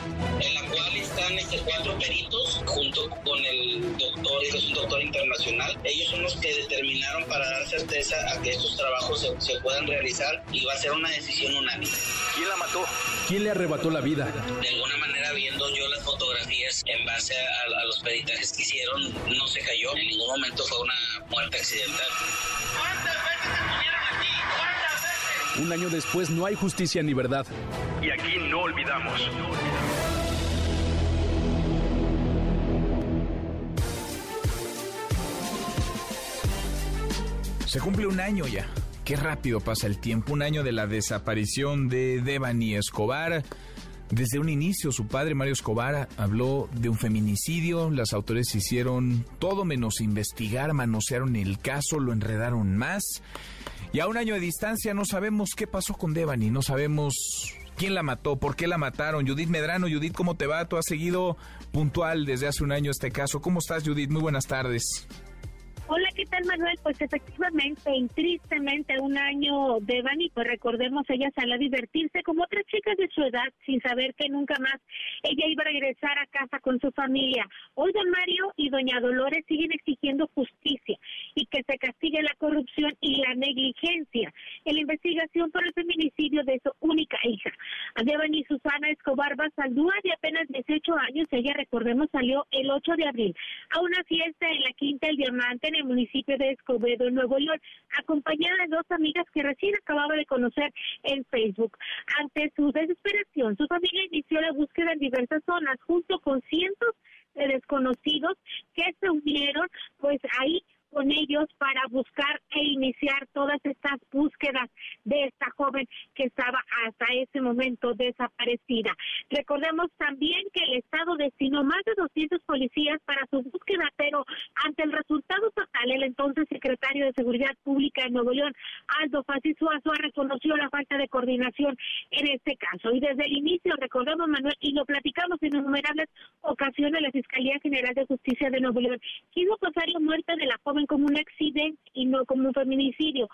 están estos cuatro peritos junto con el doctor, que es un doctor internacional. Ellos son los que determinaron para dar certeza a que estos trabajos se, puedan realizar y va a ser una decisión unánime. ¿Quién la mató? ¿Quién le arrebató la vida? De alguna manera, viendo yo las fotografías en base a, a los peritajes que hicieron, no se cayó. En ningún momento fue una muerte accidental. ¿Cuántas veces estuvieron aquí? ¿Cuántas veces? Un año después no hay justicia ni verdad. Y aquí no olvidamos. Se cumple un año ya. Qué rápido pasa el tiempo. Un año de la desaparición de Devani Escobar. Desde un inicio, su padre, Mario Escobar, habló de un feminicidio. Las autoridades hicieron todo menos investigar, manosearon el caso, lo enredaron más. Y a un año de distancia no sabemos qué pasó con Devani, no sabemos quién la mató, por qué la mataron. Judith Medrano, Judith, ¿cómo te va? Tú has seguido puntual desde hace un año este caso. ¿Cómo estás, Judith? Muy buenas tardes. Hola, ¿qué tal Manuel? Pues efectivamente y tristemente un año de pues recordemos, ella salió a divertirse como otras chicas de su edad sin saber que nunca más ella iba a regresar a casa con su familia. Hoy don Mario y doña Dolores siguen exigiendo justicia y que se castigue la corrupción y la negligencia en la investigación por el feminicidio de su única hija. Devani Susana Escobar Basaldúa, de apenas 18 años, ella recordemos salió el 8 de abril a una fiesta en la Quinta El Diamante en el municipio de Escobedo, Nuevo León, acompañada de dos amigas que recién acababa de conocer en Facebook. Ante su desesperación, su familia inició la búsqueda en diversas zonas, junto con cientos de desconocidos que se unieron, pues ahí con ellos para buscar e iniciar todas estas búsquedas de esta joven que estaba hasta ese momento desaparecida. Recordemos también que el Estado destinó más de 200 policías para su búsqueda, pero ante el resultado total, el entonces secretario de Seguridad Pública de Nuevo León, Aldo Fácil reconoció la falta de coordinación en este caso. Y desde el inicio, recordemos, Manuel, y lo platicamos en innumerables ocasiones, la Fiscalía General de Justicia de Nuevo León quiso pasar la muerte de la joven como un accidente y no como un feminicidio.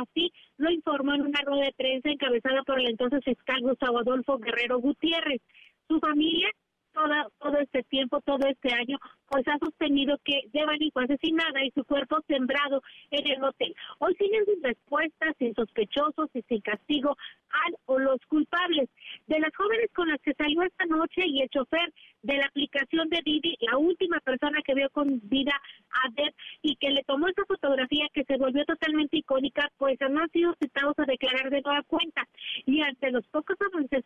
Así lo informó en una rueda de prensa encabezada por el entonces fiscal Gustavo Adolfo Guerrero Gutiérrez. Su familia todo este tiempo, todo este año, pues ha sostenido que Devani fue asesinada y su cuerpo sembrado en el hotel. Hoy siguen sin respuestas, sin sospechosos y sin castigo al o los culpables. De las jóvenes con las que salió esta noche y el chofer de la aplicación de Didi, la última persona que vio con vida a Dev y que le tomó esa fotografía que se volvió totalmente icónica, pues no han sido citados a declarar de nueva cuenta. Y ante los pocos avances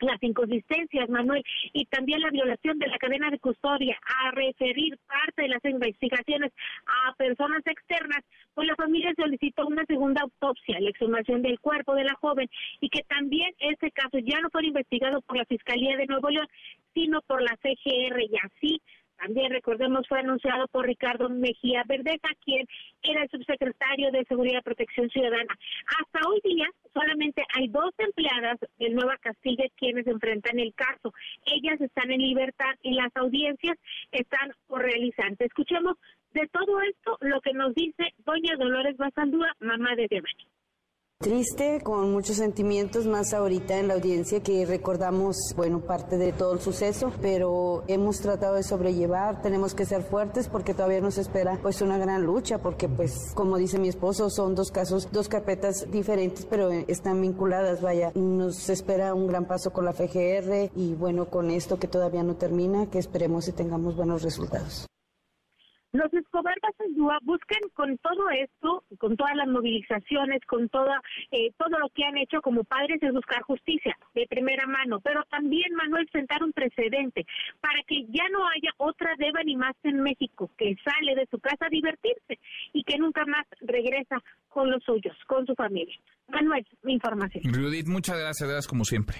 las inconsistencias, Manuel, y también la violación de la cadena de custodia, a referir parte de las investigaciones a personas externas, pues la familia solicitó una segunda autopsia, la exhumación del cuerpo de la joven, y que también este caso ya no fue investigado por la Fiscalía de Nuevo León, sino por la CGR, y así también recordemos fue anunciado por Ricardo Mejía Verdeza, quien era el subsecretario de Seguridad y Protección Ciudadana. Hasta hoy día solamente hay dos empleadas del Nueva Castilla quienes enfrentan el caso. Ellas están en libertad y las audiencias están por realizarse. Escuchemos de todo esto lo que nos dice doña Dolores Basaldúa, mamá de Devani. Triste, con muchos sentimientos, más ahorita en la audiencia que recordamos, bueno, parte de todo el suceso, pero hemos tratado de sobrellevar, tenemos que ser fuertes porque todavía nos espera pues una gran lucha, porque pues como dice mi esposo, son dos casos, dos carpetas diferentes, pero están vinculadas, vaya, nos espera un gran paso con la FGR y bueno, con esto que todavía no termina, que esperemos y tengamos buenos resultados. Los Escobar Basaldúa buscan con todo esto, con todas las movilizaciones, con toda, eh, todo lo que han hecho como padres es buscar justicia de primera mano, pero también, Manuel, sentar un precedente para que ya no haya otra Deba ni más en México que sale de su casa a divertirse y que nunca más regresa con los suyos, con su familia. Manuel, mi información. Judith, muchas gracias, gracias como siempre.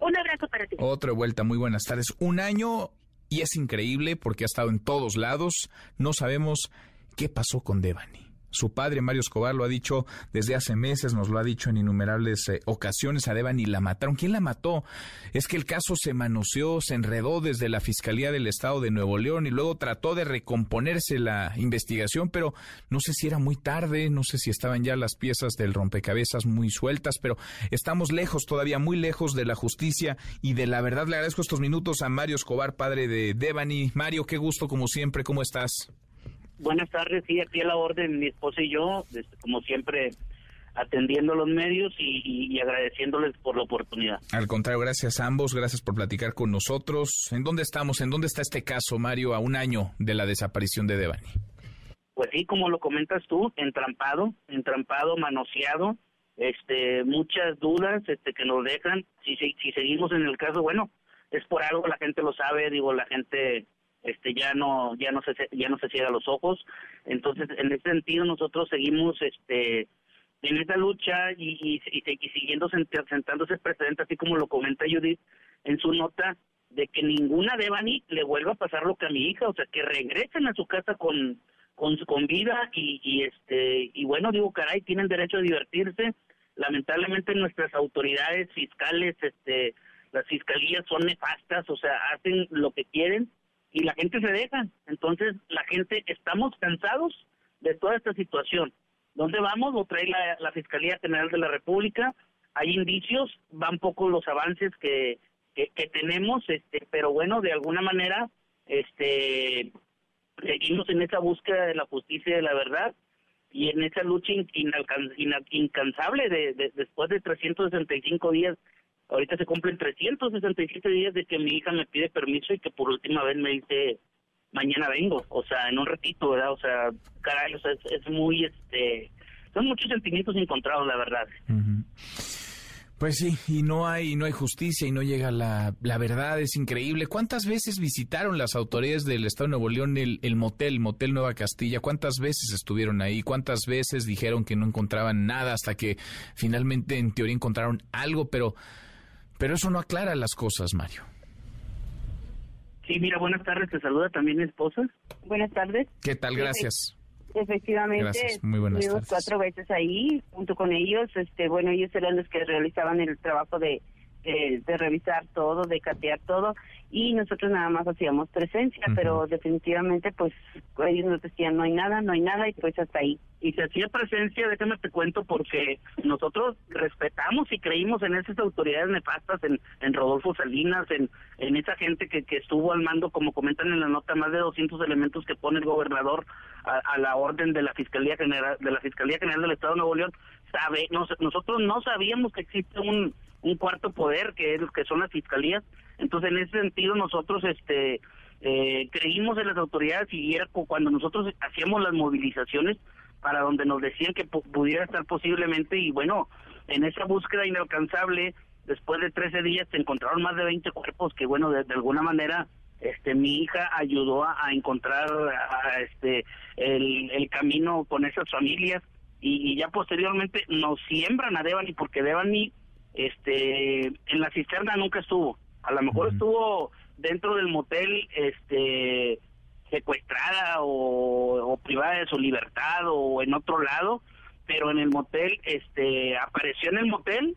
Un abrazo para ti. Otra vuelta, muy buenas tardes. Un año y es increíble porque ha estado en todos lados. No sabemos qué pasó con Devani. Su padre, Mario Escobar, lo ha dicho desde hace meses, nos lo ha dicho en innumerables eh, ocasiones. A Devani la mataron. ¿Quién la mató? Es que el caso se manoseó, se enredó desde la Fiscalía del Estado de Nuevo León y luego trató de recomponerse la investigación, pero no sé si era muy tarde, no sé si estaban ya las piezas del rompecabezas muy sueltas, pero estamos lejos, todavía muy lejos de la justicia y de la verdad. Le agradezco estos minutos a Mario Escobar, padre de Devani. Mario, qué gusto como siempre, ¿cómo estás? Buenas tardes, sí, aquí a la orden, mi esposa y yo, este, como siempre, atendiendo los medios y, agradeciéndoles por la oportunidad. Al contrario, gracias a ambos, gracias por platicar con nosotros. ¿En dónde estamos? ¿En dónde está este caso, Mario, a un año de la desaparición de Devani? Pues sí, como lo comentas tú, entrampado, entrampado, manoseado, este, muchas dudas este, que nos dejan. Si, si, si seguimos en el caso, bueno, es por algo, la gente lo sabe, digo, la gente este ya no ya no se ya no se cierra los ojos entonces en ese sentido nosotros seguimos este en esta lucha y, y, y, siguiendo sentándose precedente así como lo comenta Judith en su nota de que ninguna Devani le vuelva a pasar lo que a mi hija, o sea, que regresen a su casa con con, con vida y, y este y bueno, digo, caray, tienen derecho a divertirse. Lamentablemente nuestras autoridades fiscales, este las fiscalías son nefastas, o sea, hacen lo que quieren y la gente se deja. Entonces, la gente, estamos cansados de toda esta situación. ¿Dónde vamos? Lo trae la, Fiscalía General de la República. Hay indicios, van pocos los avances que, que, tenemos, este, pero bueno, de alguna manera, este, seguimos en esa búsqueda de la justicia y de la verdad y en esa lucha incansable de, después de 365 días ahorita se cumplen 367 días de que mi hija me pide permiso y que por última vez me dice mañana vengo, o sea, en un ratito, ¿verdad? O sea, caray, o sea, es, muy, este, son muchos sentimientos encontrados, la verdad. Pues sí, y no hay, no hay justicia y no llega la, la verdad, es increíble. ¿Cuántas veces visitaron las autoridades del Estado de Nuevo León el, el motel, Motel Nueva Castilla? ¿Cuántas veces estuvieron ahí? ¿Cuántas veces dijeron que no encontraban nada hasta que finalmente en teoría encontraron algo? Pero pero eso no aclara las cosas, Mario. Sí, mira, buenas tardes, te saluda también mi esposa. Buenas tardes. ¿Qué tal? Gracias. Efectivamente, Gracias. Muy buenas estuvimos cuatro veces ahí junto con ellos. Este, bueno, ellos eran los que realizaban el trabajo de eh, de revisar todo, de catear todo, y nosotros nada más hacíamos presencia, pero definitivamente pues ellos nos decían no hay nada, no hay nada, y pues hasta ahí. Y se hacía presencia, déjame te cuento, porque nosotros respetamos y creímos en esas autoridades nefastas, en, en Rodolfo Salinas, en, en esa gente que, que estuvo al mando, como comentan en la nota, más de 200 elementos que pone el gobernador a, la orden de la Fiscalía General de la Fiscalía General del Estado de Nuevo León. Sabe, nosotros no sabíamos que existe un un cuarto poder que es que son las fiscalías. Entonces en ese sentido nosotros este eh, creímos en las autoridades y era cuando nosotros hacíamos las movilizaciones para donde nos decían que pudiera estar posiblemente y bueno en esa búsqueda inalcanzable después de 13 días se encontraron más de 20 cuerpos que bueno de, alguna manera este mi hija ayudó a, encontrar este el, el camino con esas familias y, y, ya posteriormente nos siembran a Devani porque Devani este en la cisterna nunca estuvo. A lo mejor estuvo dentro del motel este secuestrada o, privada de su libertad o en otro lado pero en el motel este apareció en el motel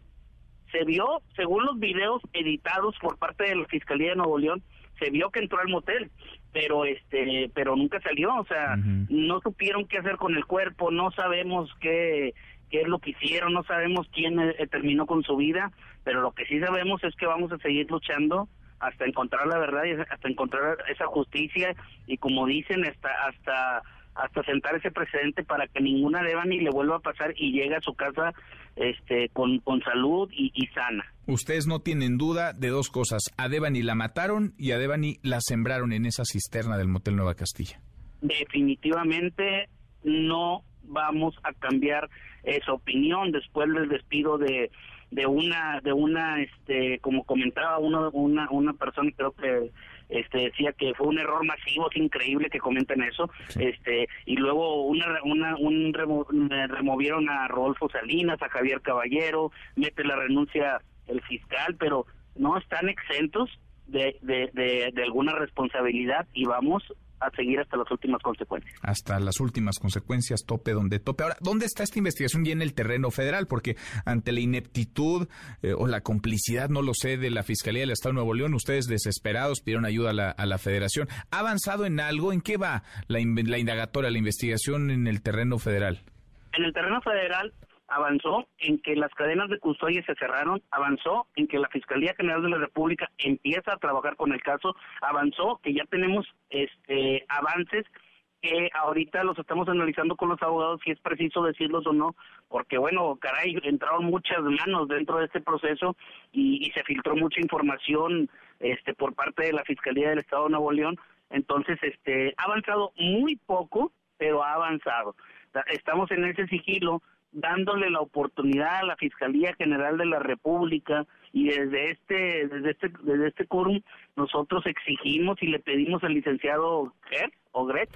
se vio según los videos editados por parte de la fiscalía de Nuevo León se vio que entró al motel pero este pero nunca salió o sea no supieron qué hacer con el cuerpo no sabemos qué qué es lo que hicieron, no sabemos quién eh, terminó con su vida, pero lo que sí sabemos es que vamos a seguir luchando hasta encontrar la verdad y hasta encontrar esa justicia y como dicen hasta hasta hasta sentar ese precedente para que ninguna Devani le vuelva a pasar y llegue a su casa este con, con salud y, y sana. Ustedes no tienen duda de dos cosas, a Devani la mataron y a Devani la sembraron en esa cisterna del Motel Nueva Castilla. Definitivamente no vamos a cambiar esa opinión. Después del despido de de una de una este como comentaba uno una una persona creo que este decía que fue un error masivo es increíble que comenten eso. Este y luego una una un removieron a Rodolfo Salinas a Javier Caballero mete la renuncia el fiscal pero no están exentos de, de, de, de alguna responsabilidad y vamos a seguir hasta las últimas consecuencias. Hasta las últimas consecuencias, tope donde tope. Ahora, ¿dónde está esta investigación ya en el terreno federal? Porque ante la ineptitud eh, o la complicidad, no lo sé, de la Fiscalía del Estado de Nuevo León, ustedes desesperados pidieron ayuda a la, a la Federación. ¿Ha avanzado en algo? ¿En qué va la, la indagatoria, la investigación en el terreno federal? En el terreno federal avanzó en que las cadenas de custodia se cerraron, avanzó en que la Fiscalía General de la República empieza a trabajar con el caso, avanzó que ya tenemos este avances que ahorita los estamos analizando con los abogados si es preciso decirlos o no, porque bueno, caray, entraron muchas manos dentro de este proceso y, y se filtró mucha información este por parte de la Fiscalía del Estado de Nuevo León, entonces este ha avanzado muy poco, pero ha avanzado. Estamos en ese sigilo dándole la oportunidad a la Fiscalía General de la República y desde este desde este desde este quórum nosotros exigimos y le pedimos al licenciado Gertz o Gretz,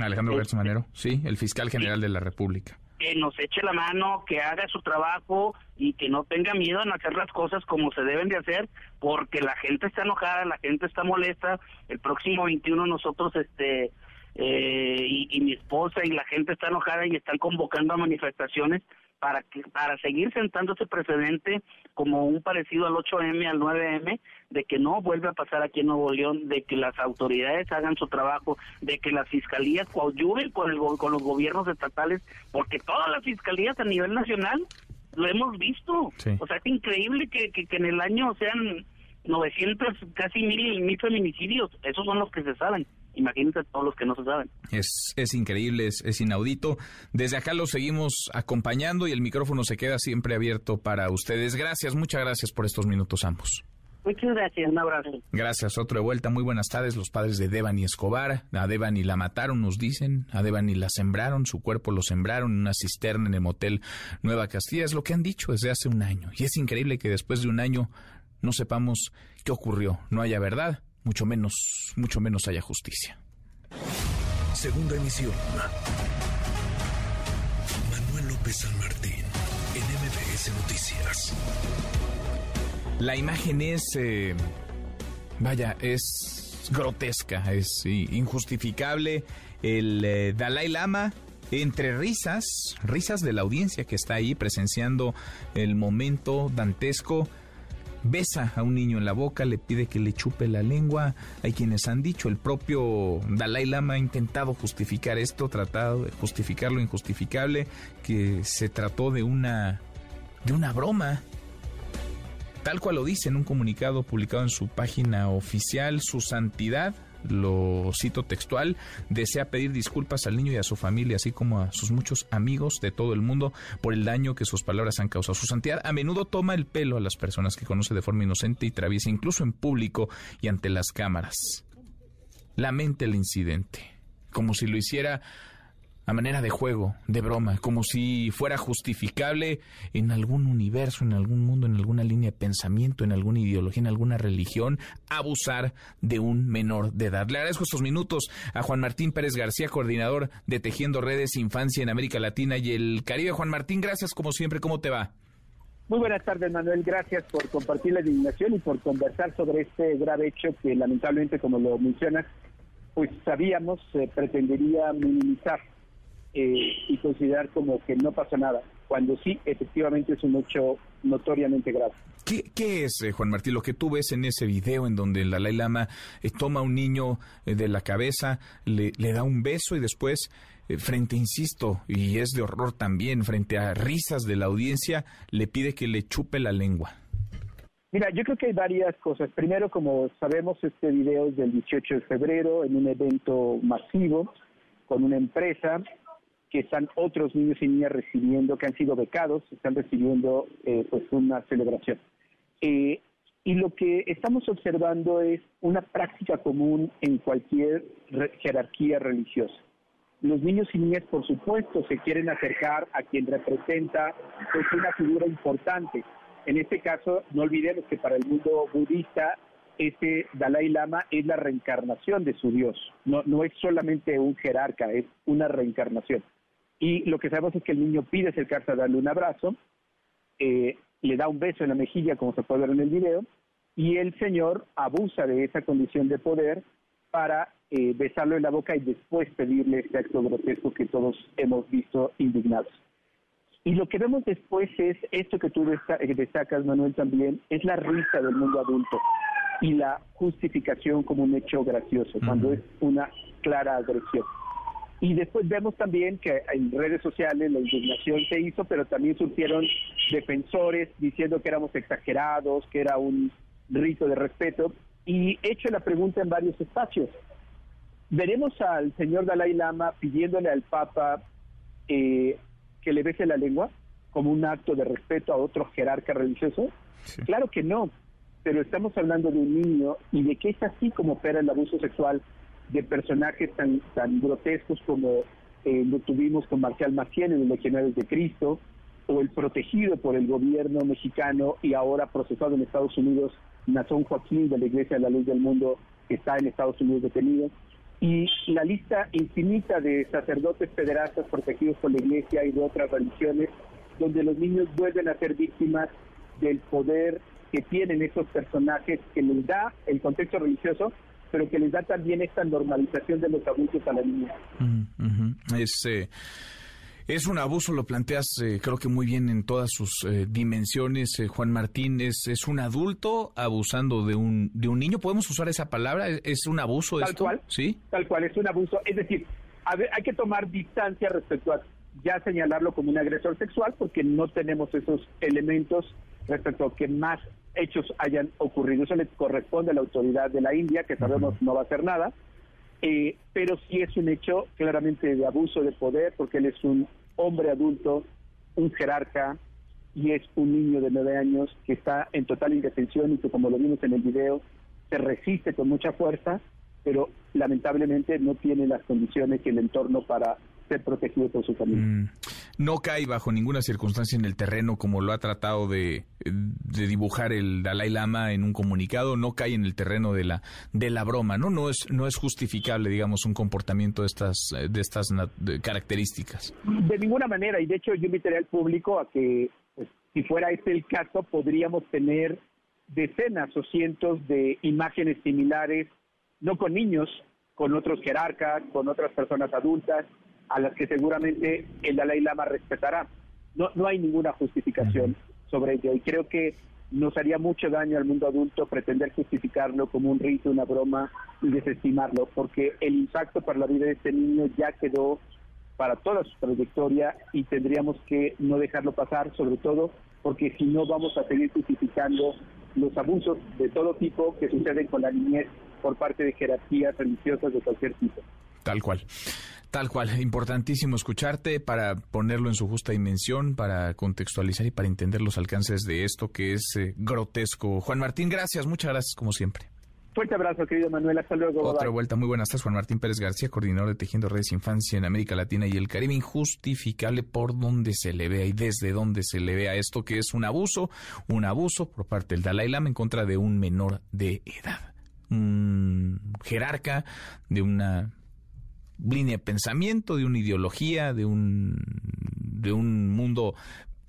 Alejandro Gertz este, Manero, sí, el fiscal general de la República. que nos eche la mano, que haga su trabajo y que no tenga miedo en hacer las cosas como se deben de hacer, porque la gente está enojada, la gente está molesta. El próximo 21 nosotros, este, eh, y, y mi esposa y la gente está enojada y están convocando a manifestaciones para que para seguir sentando ese precedente como un parecido al 8M al 9M de que no vuelve a pasar aquí en Nuevo León de que las autoridades hagan su trabajo de que las fiscalías coadyuven con el con los gobiernos estatales porque todas las fiscalías a nivel nacional lo hemos visto. O sea es increíble que, que, que en el año sean 900 casi mil mil feminicidios. Esos son los que se saben imagínate todos los que no se saben. Es, es increíble, es, es, inaudito. Desde acá lo seguimos acompañando y el micrófono se queda siempre abierto para ustedes. Gracias, muchas gracias por estos minutos ambos. Muchas gracias, un abrazo. Gracias, otro de vuelta. Muy buenas tardes. Los padres de Devani Escobar. A Devani la mataron, nos dicen. A Devani la sembraron, su cuerpo lo sembraron en una cisterna en el motel Nueva Castilla. Es lo que han dicho desde hace un año. Y es increíble que después de un año no sepamos qué ocurrió. No haya verdad mucho menos, mucho menos haya justicia. Segunda emisión. Manuel López San Martín, en MBS Noticias. La imagen es, eh, vaya, es grotesca, es injustificable. El eh, Dalai Lama entre risas, risas de la audiencia que está ahí presenciando el momento dantesco, besa a un niño en la boca, le pide que le chupe la lengua. Hay quienes han dicho, el propio Dalai Lama ha intentado justificar esto, tratado de justificar lo injustificable, que se trató de una de una broma. Tal cual lo dice en un comunicado publicado en su página oficial, su santidad lo cito textual, desea pedir disculpas al niño y a su familia, así como a sus muchos amigos de todo el mundo por el daño que sus palabras han causado. Su santidad a menudo toma el pelo a las personas que conoce de forma inocente y traviesa, incluso en público y ante las cámaras. Lamente el incidente, como si lo hiciera a manera de juego, de broma, como si fuera justificable en algún universo, en algún mundo, en alguna línea de pensamiento, en alguna ideología, en alguna religión, abusar de un menor de edad. Le agradezco estos minutos a Juan Martín Pérez García, coordinador de Tejiendo Redes Infancia en América Latina y el Caribe. Juan Martín, gracias como siempre, ¿cómo te va? Muy buenas tardes, Manuel. Gracias por compartir la indignación y por conversar sobre este grave hecho que lamentablemente, como lo mencionas, pues sabíamos se pretendería minimizar eh, y considerar como que no pasa nada, cuando sí, efectivamente es un hecho notoriamente grave. ¿Qué, es, eh, Juan Martín, lo que tú ves en ese video en donde el Dalai Lama eh, toma a un niño de la cabeza, le, le, da un beso y después, frente, insisto, y es de horror también, frente a risas de la audiencia, le pide que le chupe la lengua? Mira, yo creo que hay varias cosas. Primero, como sabemos, este video es del 18 de febrero en un evento masivo con una empresa que están otros niños y niñas recibiendo, que han sido becados, están recibiendo eh, pues una celebración. Eh, y lo que estamos observando es una práctica común en cualquier jerarquía religiosa. Los niños y niñas, por supuesto, se quieren acercar a quien representa pues, una figura importante. En este caso, no olvidemos que para el mundo budista, este Dalai Lama es la reencarnación de su Dios. No, no es solamente un jerarca, es una reencarnación. Y lo que sabemos es que el niño pide acercarse a darle un abrazo, eh, le da un beso en la mejilla, como se puede ver en el video, y el señor abusa de esa condición de poder para eh, besarlo en la boca y después pedirle este acto grotesco que todos hemos visto indignados. Y lo que vemos después es esto que tú eh, destacas, Manuel, también, es la risa del mundo adulto y la justificación como un hecho gracioso, cuando es una clara agresión. Y después vemos también que en redes sociales la indignación se hizo, pero también surgieron defensores diciendo que éramos exagerados, que era un rito de respeto. Y he hecho la pregunta en varios espacios. ¿Veremos al señor Dalai Lama pidiéndole al Papa eh, que le bese la lengua como un acto de respeto a otro jerarca religioso? Claro que no, pero estamos hablando de un niño y de que es así como opera el abuso sexual de personajes tan, tan grotescos como eh, lo tuvimos con Marcial Maciel en los Legionarios de Cristo, o el protegido por el gobierno mexicano y ahora procesado en Estados Unidos, Nazón Joaquín de la Iglesia de la Luz del Mundo, que está en Estados Unidos detenido. y la lista infinita de sacerdotes federalistas protegidos por la iglesia y de otras religiones, donde los niños vuelven a ser víctimas del poder que tienen esos personajes que les da el contexto religioso, pero que les da también esta normalización de los abusos a la niña. Es un abuso, lo planteas eh, creo que muy bien en todas sus eh, dimensiones, eh, Juan Martín. Es, es un adulto abusando de un, de un niño. ¿Podemos usar esa palabra? ¿Es un abuso Tal cual. Sí. Tal cual, es un abuso. Es decir, hay que tomar distancia respecto a ya señalarlo como un agresor sexual porque no tenemos esos elementos respecto a que más hechos hayan ocurrido. Eso le corresponde a la autoridad de la India, que sabemos no va a hacer nada eh, pero sí es un hecho claramente de abuso de poder, porque él es un hombre adulto, un jerarca, y es un niño de nueve años que está en total indefensión y que, como lo vimos en el video, se resiste con mucha fuerza, pero lamentablemente no tiene las condiciones y el entorno para ser protegido por su familia. Mm. No cae bajo ninguna circunstancia en el terreno como lo ha tratado de, dibujar el Dalai Lama en un comunicado, no cae en el terreno de la de la broma, ¿no? No es no es justificable, digamos, un comportamiento de estas de estas características. De ninguna manera, y de hecho yo invitaría al público a que pues, si fuera este el caso podríamos tener decenas o cientos de imágenes similares, no con niños, con otros jerarcas, con otras personas adultas, a las que seguramente el Dalai Lama respetará. No, no hay ninguna justificación sobre ello y creo que nos haría mucho daño al mundo adulto pretender justificarlo como un rito, una broma y desestimarlo, porque el impacto para la vida de este niño ya quedó para toda su trayectoria y tendríamos que no dejarlo pasar, sobre todo porque si no vamos a seguir justificando los abusos de todo tipo que suceden con la niñez por parte de jerarquías religiosas de cualquier tipo. Tal cual. Tal cual, importantísimo escucharte para ponerlo en su justa dimensión, para contextualizar y para entender los alcances de esto que es eh, grotesco. Juan Martín, gracias, muchas gracias como siempre. Fuerte abrazo, querido Manuel. Hasta luego. Otra vuelta. Muy buenas tardes, Juan Martín Pérez García, coordinador de Tejiendo Redes Infancia en América Latina y el Caribe. Injustificable por donde se le vea y desde donde se le vea esto que es un abuso, un abuso por parte del Dalai Lama en contra de un menor de edad. Un jerarca de una línea de pensamiento, de una ideología, de un, de un mundo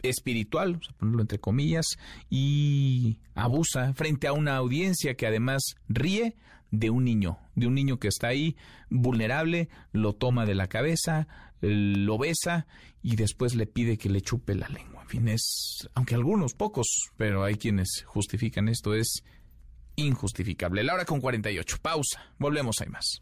espiritual, vamos a ponerlo entre comillas, y abusa frente a una audiencia que además ríe de un niño, de un niño que está ahí vulnerable, lo toma de la cabeza, lo besa y después le pide que le chupe la lengua. En fin, es, aunque algunos pocos, pero hay quienes justifican esto, es injustificable. La hora con 48. Pausa. Volvemos, hay más.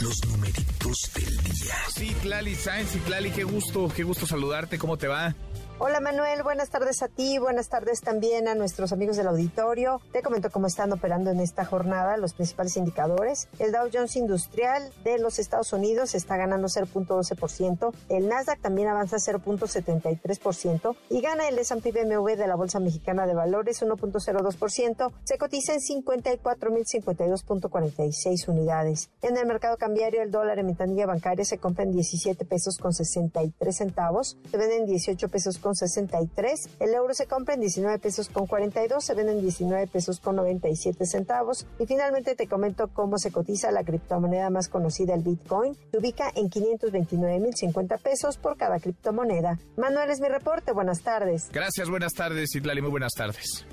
Los numeritos del día. Sí, Clali Sainz y Clali, qué gusto, qué gusto saludarte. ¿Cómo te va? Hola Manuel, buenas tardes a ti, buenas tardes también a nuestros amigos del auditorio. Te comento cómo están operando en esta jornada los principales indicadores. El Dow Jones Industrial de los Estados Unidos está ganando 0.12%, el Nasdaq también avanza 0.73% y gana el S&P BMW de la Bolsa Mexicana de Valores 1.02%, se cotiza en 54.052.46 unidades. En el mercado cambiario el dólar en ventanilla bancaria se compra en 17 pesos con 63 centavos, se vende en 18 pesos con 63. El euro se compra en 19 pesos con 42, se vende en 19 pesos con 97 centavos. Y finalmente te comento cómo se cotiza la criptomoneda más conocida, el Bitcoin. Se ubica en 529 mil 50 pesos por cada criptomoneda. Manuel es mi reporte. Buenas tardes. Gracias, buenas tardes, Itlali. Muy buenas tardes.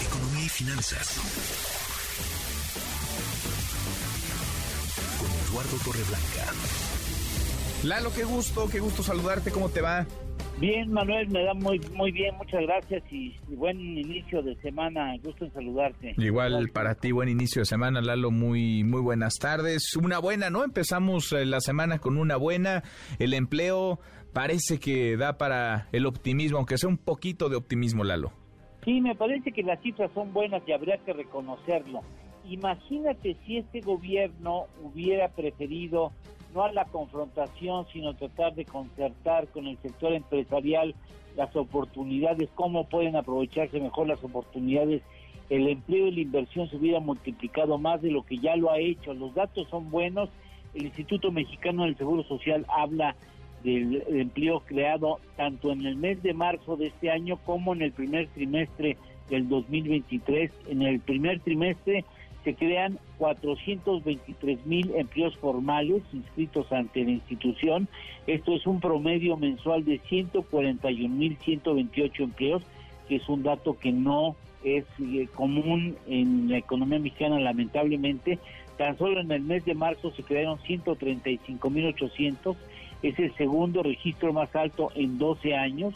Economía y finanzas. Con Eduardo Torreblanca. Lalo, qué gusto, qué gusto saludarte. ¿Cómo te va? Bien, Manuel, me da muy muy bien, muchas gracias y, buen inicio de semana. Gusto en saludarte. Igual para ti, buen inicio de semana, Lalo. Muy muy buenas tardes. Una buena, ¿no? Empezamos eh, la semana con una buena. El empleo parece que da para el optimismo, aunque sea un poquito de optimismo, Lalo. Sí, me parece que las cifras son buenas y habría que reconocerlo. imagínate si este gobierno hubiera preferido no a la confrontación, sino tratar de concertar con el sector empresarial las oportunidades, cómo pueden aprovecharse mejor las oportunidades, el empleo y la inversión se hubiera multiplicado más de lo que ya lo ha hecho. Los datos son buenos. El Instituto Mexicano del Seguro Social habla del empleo creado tanto en el mes de marzo de este año como en el primer trimestre del 2023. En el primer trimestre se crean 423 mil empleos formales inscritos ante la institución. Esto es un promedio mensual de 141 mil 128 empleos, que es un dato que no es eh, común en la economía mexicana, lamentablemente. Tan solo en el mes de marzo se crearon 135 mil 800, es el segundo registro más alto en 12 años.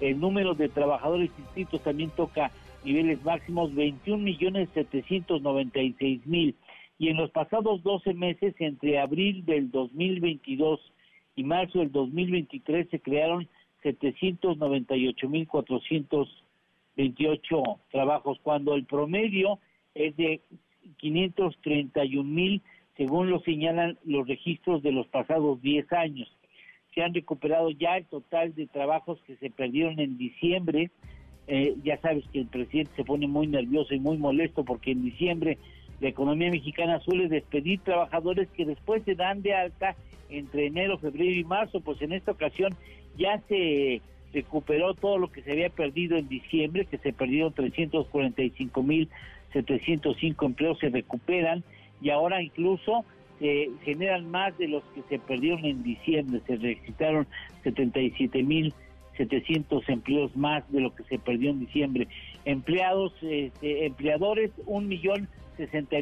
El número de trabajadores inscritos también toca niveles máximos 21 millones 796 mil y en los pasados 12 meses entre abril del 2022 y marzo del 2023 se crearon 798 mil 428 trabajos cuando el promedio es de 531 mil según lo señalan los registros de los pasados 10 años. Se han recuperado ya el total de trabajos que se perdieron en diciembre eh, ya sabes que el presidente se pone muy nervioso y muy molesto porque en diciembre la economía mexicana suele despedir trabajadores que después se dan de alta entre enero, febrero y marzo, pues en esta ocasión ya se recuperó todo lo que se había perdido en diciembre, que se perdieron 345 mil 705 empleos, se recuperan y ahora incluso se generan más de los que se perdieron en diciembre, se registraron 77 mil 700 empleos más de lo que se perdió en diciembre. Empleados, este, empleadores, un millón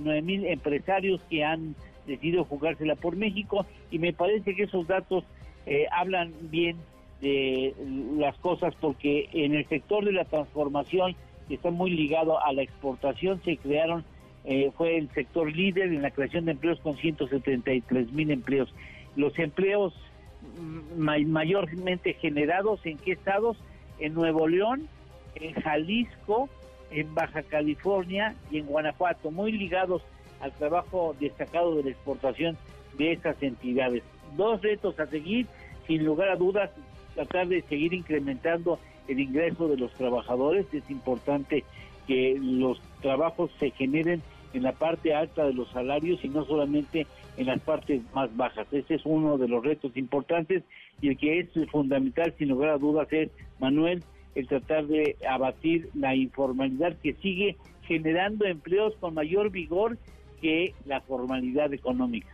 nueve mil empresarios que han decidido jugársela por México y me parece que esos datos eh, hablan bien de las cosas porque en el sector de la transformación que está muy ligado a la exportación se crearon eh, fue el sector líder en la creación de empleos con 173 mil empleos los empleos mayormente generados en qué estados? En Nuevo León, en Jalisco, en Baja California y en Guanajuato, muy ligados al trabajo destacado de la exportación de esas entidades. Dos retos a seguir, sin lugar a dudas, tratar de seguir incrementando el ingreso de los trabajadores. Es importante que los trabajos se generen en la parte alta de los salarios y no solamente en las partes más bajas. Ese es uno de los retos importantes y el que es fundamental, sin lugar a dudas, es, Manuel, el tratar de abatir la informalidad que sigue generando empleos con mayor vigor que la formalidad económica.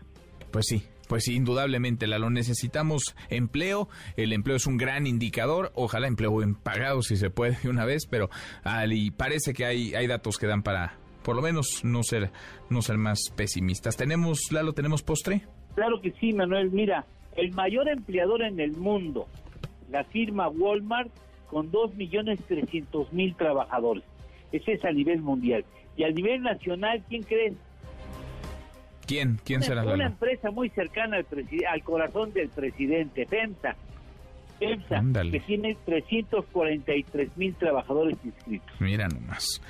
Pues sí, pues indudablemente la lo necesitamos empleo, el empleo es un gran indicador, ojalá empleo bien pagado si se puede de una vez, pero y parece que hay, hay datos que dan para, por lo menos no ser, no ser más pesimistas. ¿Tenemos, Lalo, tenemos postre? Claro que sí, Manuel. Mira, el mayor empleador en el mundo, la firma Walmart, con 2.300.000 trabajadores. Ese es a nivel mundial. Y a nivel nacional, ¿quién crees? ¿Quién? ¿Quién una, será? Una empresa muy cercana al, al corazón del presidente, FEMSA. Que tiene 343 mil trabajadores inscritos. Mira nomás.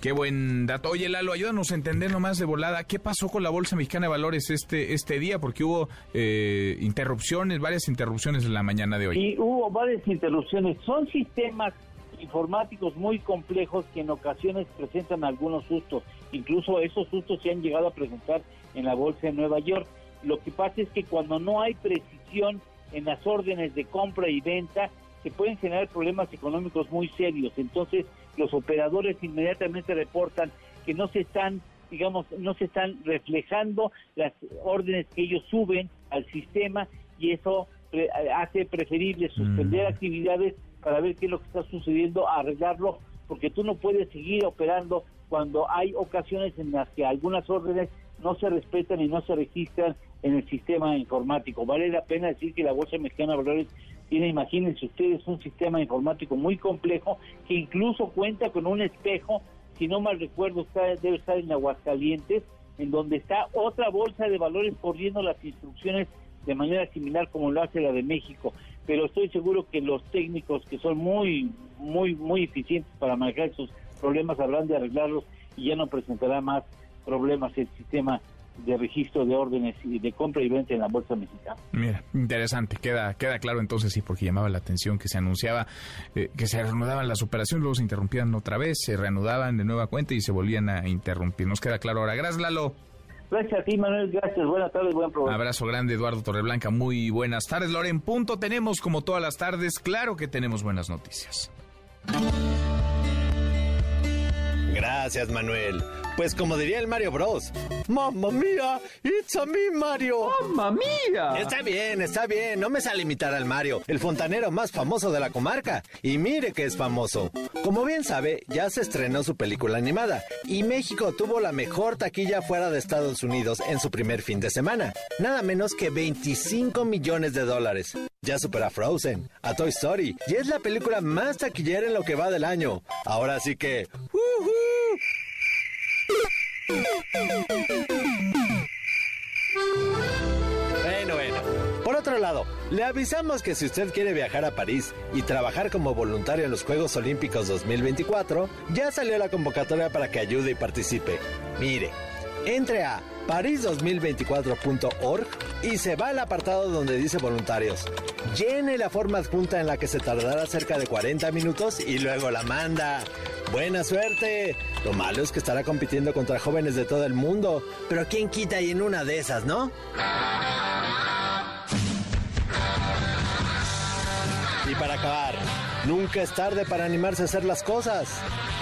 Qué buen dato. Oye, Lalo, ayúdanos a entender nomás de volada qué pasó con la Bolsa Mexicana de Valores este, este día, porque hubo eh, interrupciones, varias interrupciones en la mañana de hoy. Sí, hubo varias interrupciones. Son sistemas informáticos muy complejos que en ocasiones presentan algunos sustos. Incluso esos sustos se han llegado a presentar en la Bolsa de Nueva York. Lo que pasa es que cuando no hay precisión en las órdenes de compra y venta, se pueden generar problemas económicos muy serios. Entonces, los operadores inmediatamente reportan que no se están, digamos, no se están reflejando las órdenes que ellos suben al sistema y eso hace preferible suspender mm. actividades para ver qué es lo que está sucediendo, arreglarlo, porque tú no puedes seguir operando cuando hay ocasiones en las que algunas órdenes no se respetan y no se registran en el sistema informático. Vale la pena decir que la Bolsa Mexicana de Valores tiene, imagínense ustedes, un sistema informático muy complejo que incluso cuenta con un espejo, si no mal recuerdo, está, debe estar en Aguascalientes, en donde está otra bolsa de valores corriendo las instrucciones de manera similar como lo hace la de México. Pero estoy seguro que los técnicos que son muy, muy, muy eficientes para manejar esos problemas habrán de arreglarlos y ya no presentará más problemas el sistema de registro de órdenes y de compra y venta en la bolsa mexicana. Mira, interesante, queda queda claro entonces sí, porque llamaba la atención que se anunciaba eh, que se reanudaban las operaciones, luego se interrumpían otra vez, se reanudaban de nueva cuenta y se volvían a interrumpir. Nos queda claro ahora. Gracias, Lalo. Gracias a ti, Manuel. Gracias. Buenas tardes. Buen programa. Abrazo grande, Eduardo Torreblanca. Muy buenas tardes. Loren, punto. Tenemos, como todas las tardes, claro que tenemos buenas noticias. Gracias, Manuel. Pues como diría el Mario Bros. ¡Mamma mía! ¡It's a me, Mario! ¡Mamma mía! Está bien, está bien. No me sale imitar al Mario, el fontanero más famoso de la comarca. Y mire que es famoso. Como bien sabe, ya se estrenó su película animada. Y México tuvo la mejor taquilla fuera de Estados Unidos en su primer fin de semana. Nada menos que 25 millones de dólares. Ya supera a Frozen, a Toy Story. Y es la película más taquillera en lo que va del año. Ahora sí que... Bueno, bueno. Por otro lado, le avisamos que si usted quiere viajar a París y trabajar como voluntario en los Juegos Olímpicos 2024, ya salió la convocatoria para que ayude y participe. Mire, entre a paris2024.org y se va al apartado donde dice voluntarios. Llene la forma adjunta en la que se tardará cerca de 40 minutos y luego la manda. Buena suerte. Lo malo es que estará compitiendo contra jóvenes de todo el mundo. Pero ¿quién quita ahí en una de esas, no? Y para acabar, nunca es tarde para animarse a hacer las cosas,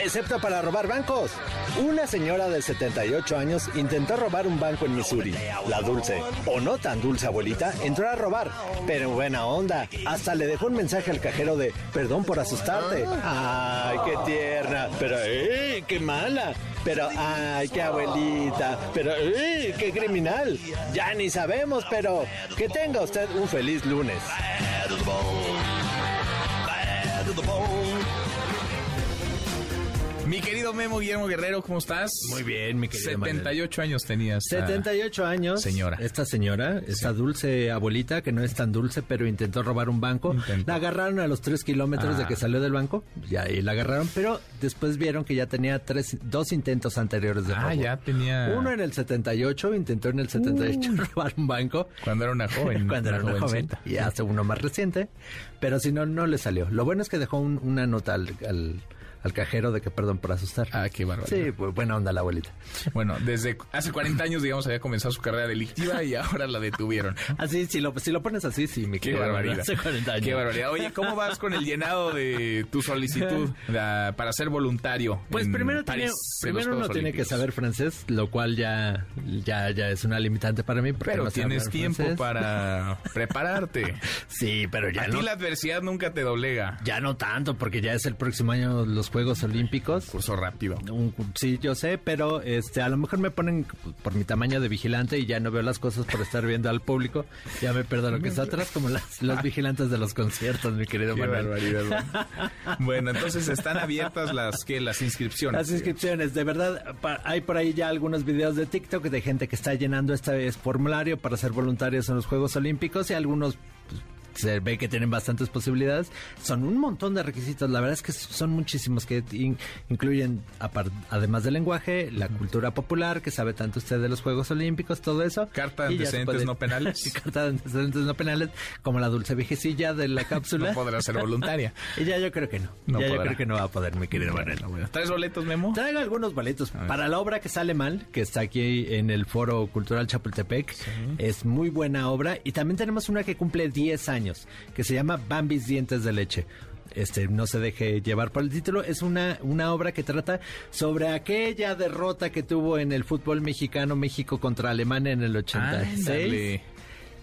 excepto para robar bancos. Una señora de 78 años intentó robar un banco en Missouri. La dulce, o no tan dulce abuelita, entró a robar, pero en buena onda. Hasta le dejó un mensaje al cajero de perdón por asustarte. Ay, qué tierna, pero ¡eh, qué mala! Pero, ay, qué abuelita, pero, ¡eh, qué criminal! Ya ni sabemos, pero que tenga usted un feliz lunes. the bone. Mi querido Memo Guillermo Guerrero, ¿cómo estás? Muy bien, mi querido 78 años tenías. 78 años. Señora. Esta señora, esta dulce abuelita, que no es tan dulce, pero intentó robar un banco. La agarraron a los tres kilómetros de Ah. que salió del banco. Y ahí la agarraron, pero después vieron que ya tenía tres, dos intentos anteriores de robo. Ah, ya tenía. Uno en el 78, intentó en el 78 [LAUGHS] robar un banco. Cuando era una joven. Cuando era una joven. jovencita. Y hace uno más reciente. Pero si no, no le salió. Lo bueno es que dejó un- una nota al, al, al cajero de que perdón por asustar. Ah, qué barbaridad. Sí, pues, buena onda la abuelita. Bueno, desde hace 40 años, digamos, había comenzado su carrera delictiva y ahora la detuvieron. [LAUGHS] Así, si lo, si lo pones así, sí, mi Qué barbaridad. Hace 40 años. Qué barbaridad. Oye, ¿cómo vas con el llenado de tu solicitud la- para ser voluntario? Pues primero, París, tiene, primero uno tiene que saber francés, lo cual ya, ya, ya es una limitante para mí. porque Pero no tienes tiempo francés. para [LAUGHS] prepararte. Sí, pero ya A no, ti la adversidad nunca te doblega. ya no tanto, porque ya es el próximo año los Juegos Olímpicos. Curso rápido. Un- sí, yo sé, pero este, a lo mejor me ponen por mi tamaño de vigilante y ya no veo las cosas por estar viendo al público. Ya me pierdo lo que está atrás, como las, los vigilantes de los conciertos, mi querido Qué Manuel. barbaridad. [LAUGHS] bueno, entonces están abiertas las que las inscripciones. Las inscripciones, de verdad, pa- hay por ahí ya algunos videos de TikTok de gente que está llenando este formulario para ser voluntarios en los Juegos Olímpicos y algunos pues, se ve que tienen bastantes posibilidades. Son un montón de requisitos, la verdad es que son muchísimos que in- incluyen, además del lenguaje, la cultura popular, que sabe tanto usted de los Juegos Olímpicos, todo eso. Carta de antecedentes puede- no penales. [LAUGHS] Carta de antecedentes no penales, como la dulce viejecilla de la [LAUGHS] cápsula. No podrá ser voluntaria. [LAUGHS] y ya yo creo que no. No ya yo podrá. creo que no va a poder, mi querido Manuel. ¿Tres boletos, Memo? Traigo algunos boletos para la obra que sale mal, que está aquí en el Foro Cultural Chapultepec. Es muy buena obra. Y también tenemos una que cumple 10 años, que se llama Bambis Dientes de Leche. Este, no se deje llevar por el título. Es una, una obra que trata sobre aquella derrota que tuvo en el fútbol mexicano México contra Alemania en el 86. Ándale.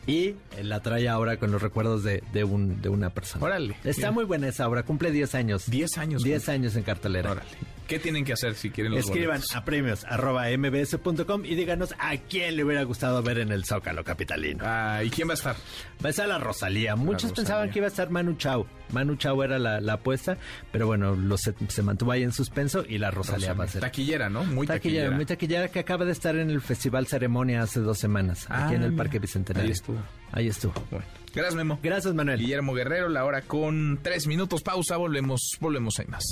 Y la trae ahora con los recuerdos de, de, un, de una persona. Órale. Está muy buena esa obra. Cumple 10 años. 10 años. 10 años en cartelera. Órale. ¿Qué tienen que hacer si quieren los Escriban boletos? a premios arroba mbs.com y díganos a quién le hubiera gustado ver en el Zócalo Capitalino. Ah, ¿Y quién va a estar? Va a estar la Rosalía. Muchos Rosalía. pensaban que iba a estar Manu Chao. Manu Chao era la, la apuesta, pero bueno, lo se, se mantuvo ahí en suspenso y la Rosalía, va a ser. Taquillera, ¿no? Muy Taquillera, taquillera. muy taquillera que acaba de estar en el Festival Ceremonia hace dos semanas, aquí en Ah, el mira. Parque Bicentenario. Ahí estuvo. Ahí estuvo. Bueno. Gracias, Memo. Gracias, Manuel. Guillermo Guerrero, la hora con tres minutos. Pausa, volvemos, volvemos, hay más.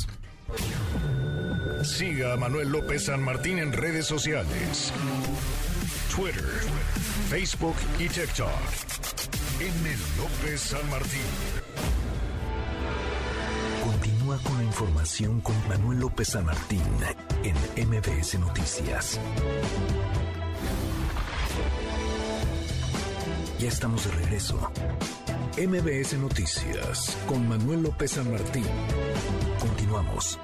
Siga a Manuel López San Martín en redes sociales. Twitter, Facebook y TikTok. M. López San Martín. Continúa con la información con Manuel López San Martín en MBS Noticias. Ya estamos de regreso. MBS Noticias con Manuel López San Martín. Continuamos.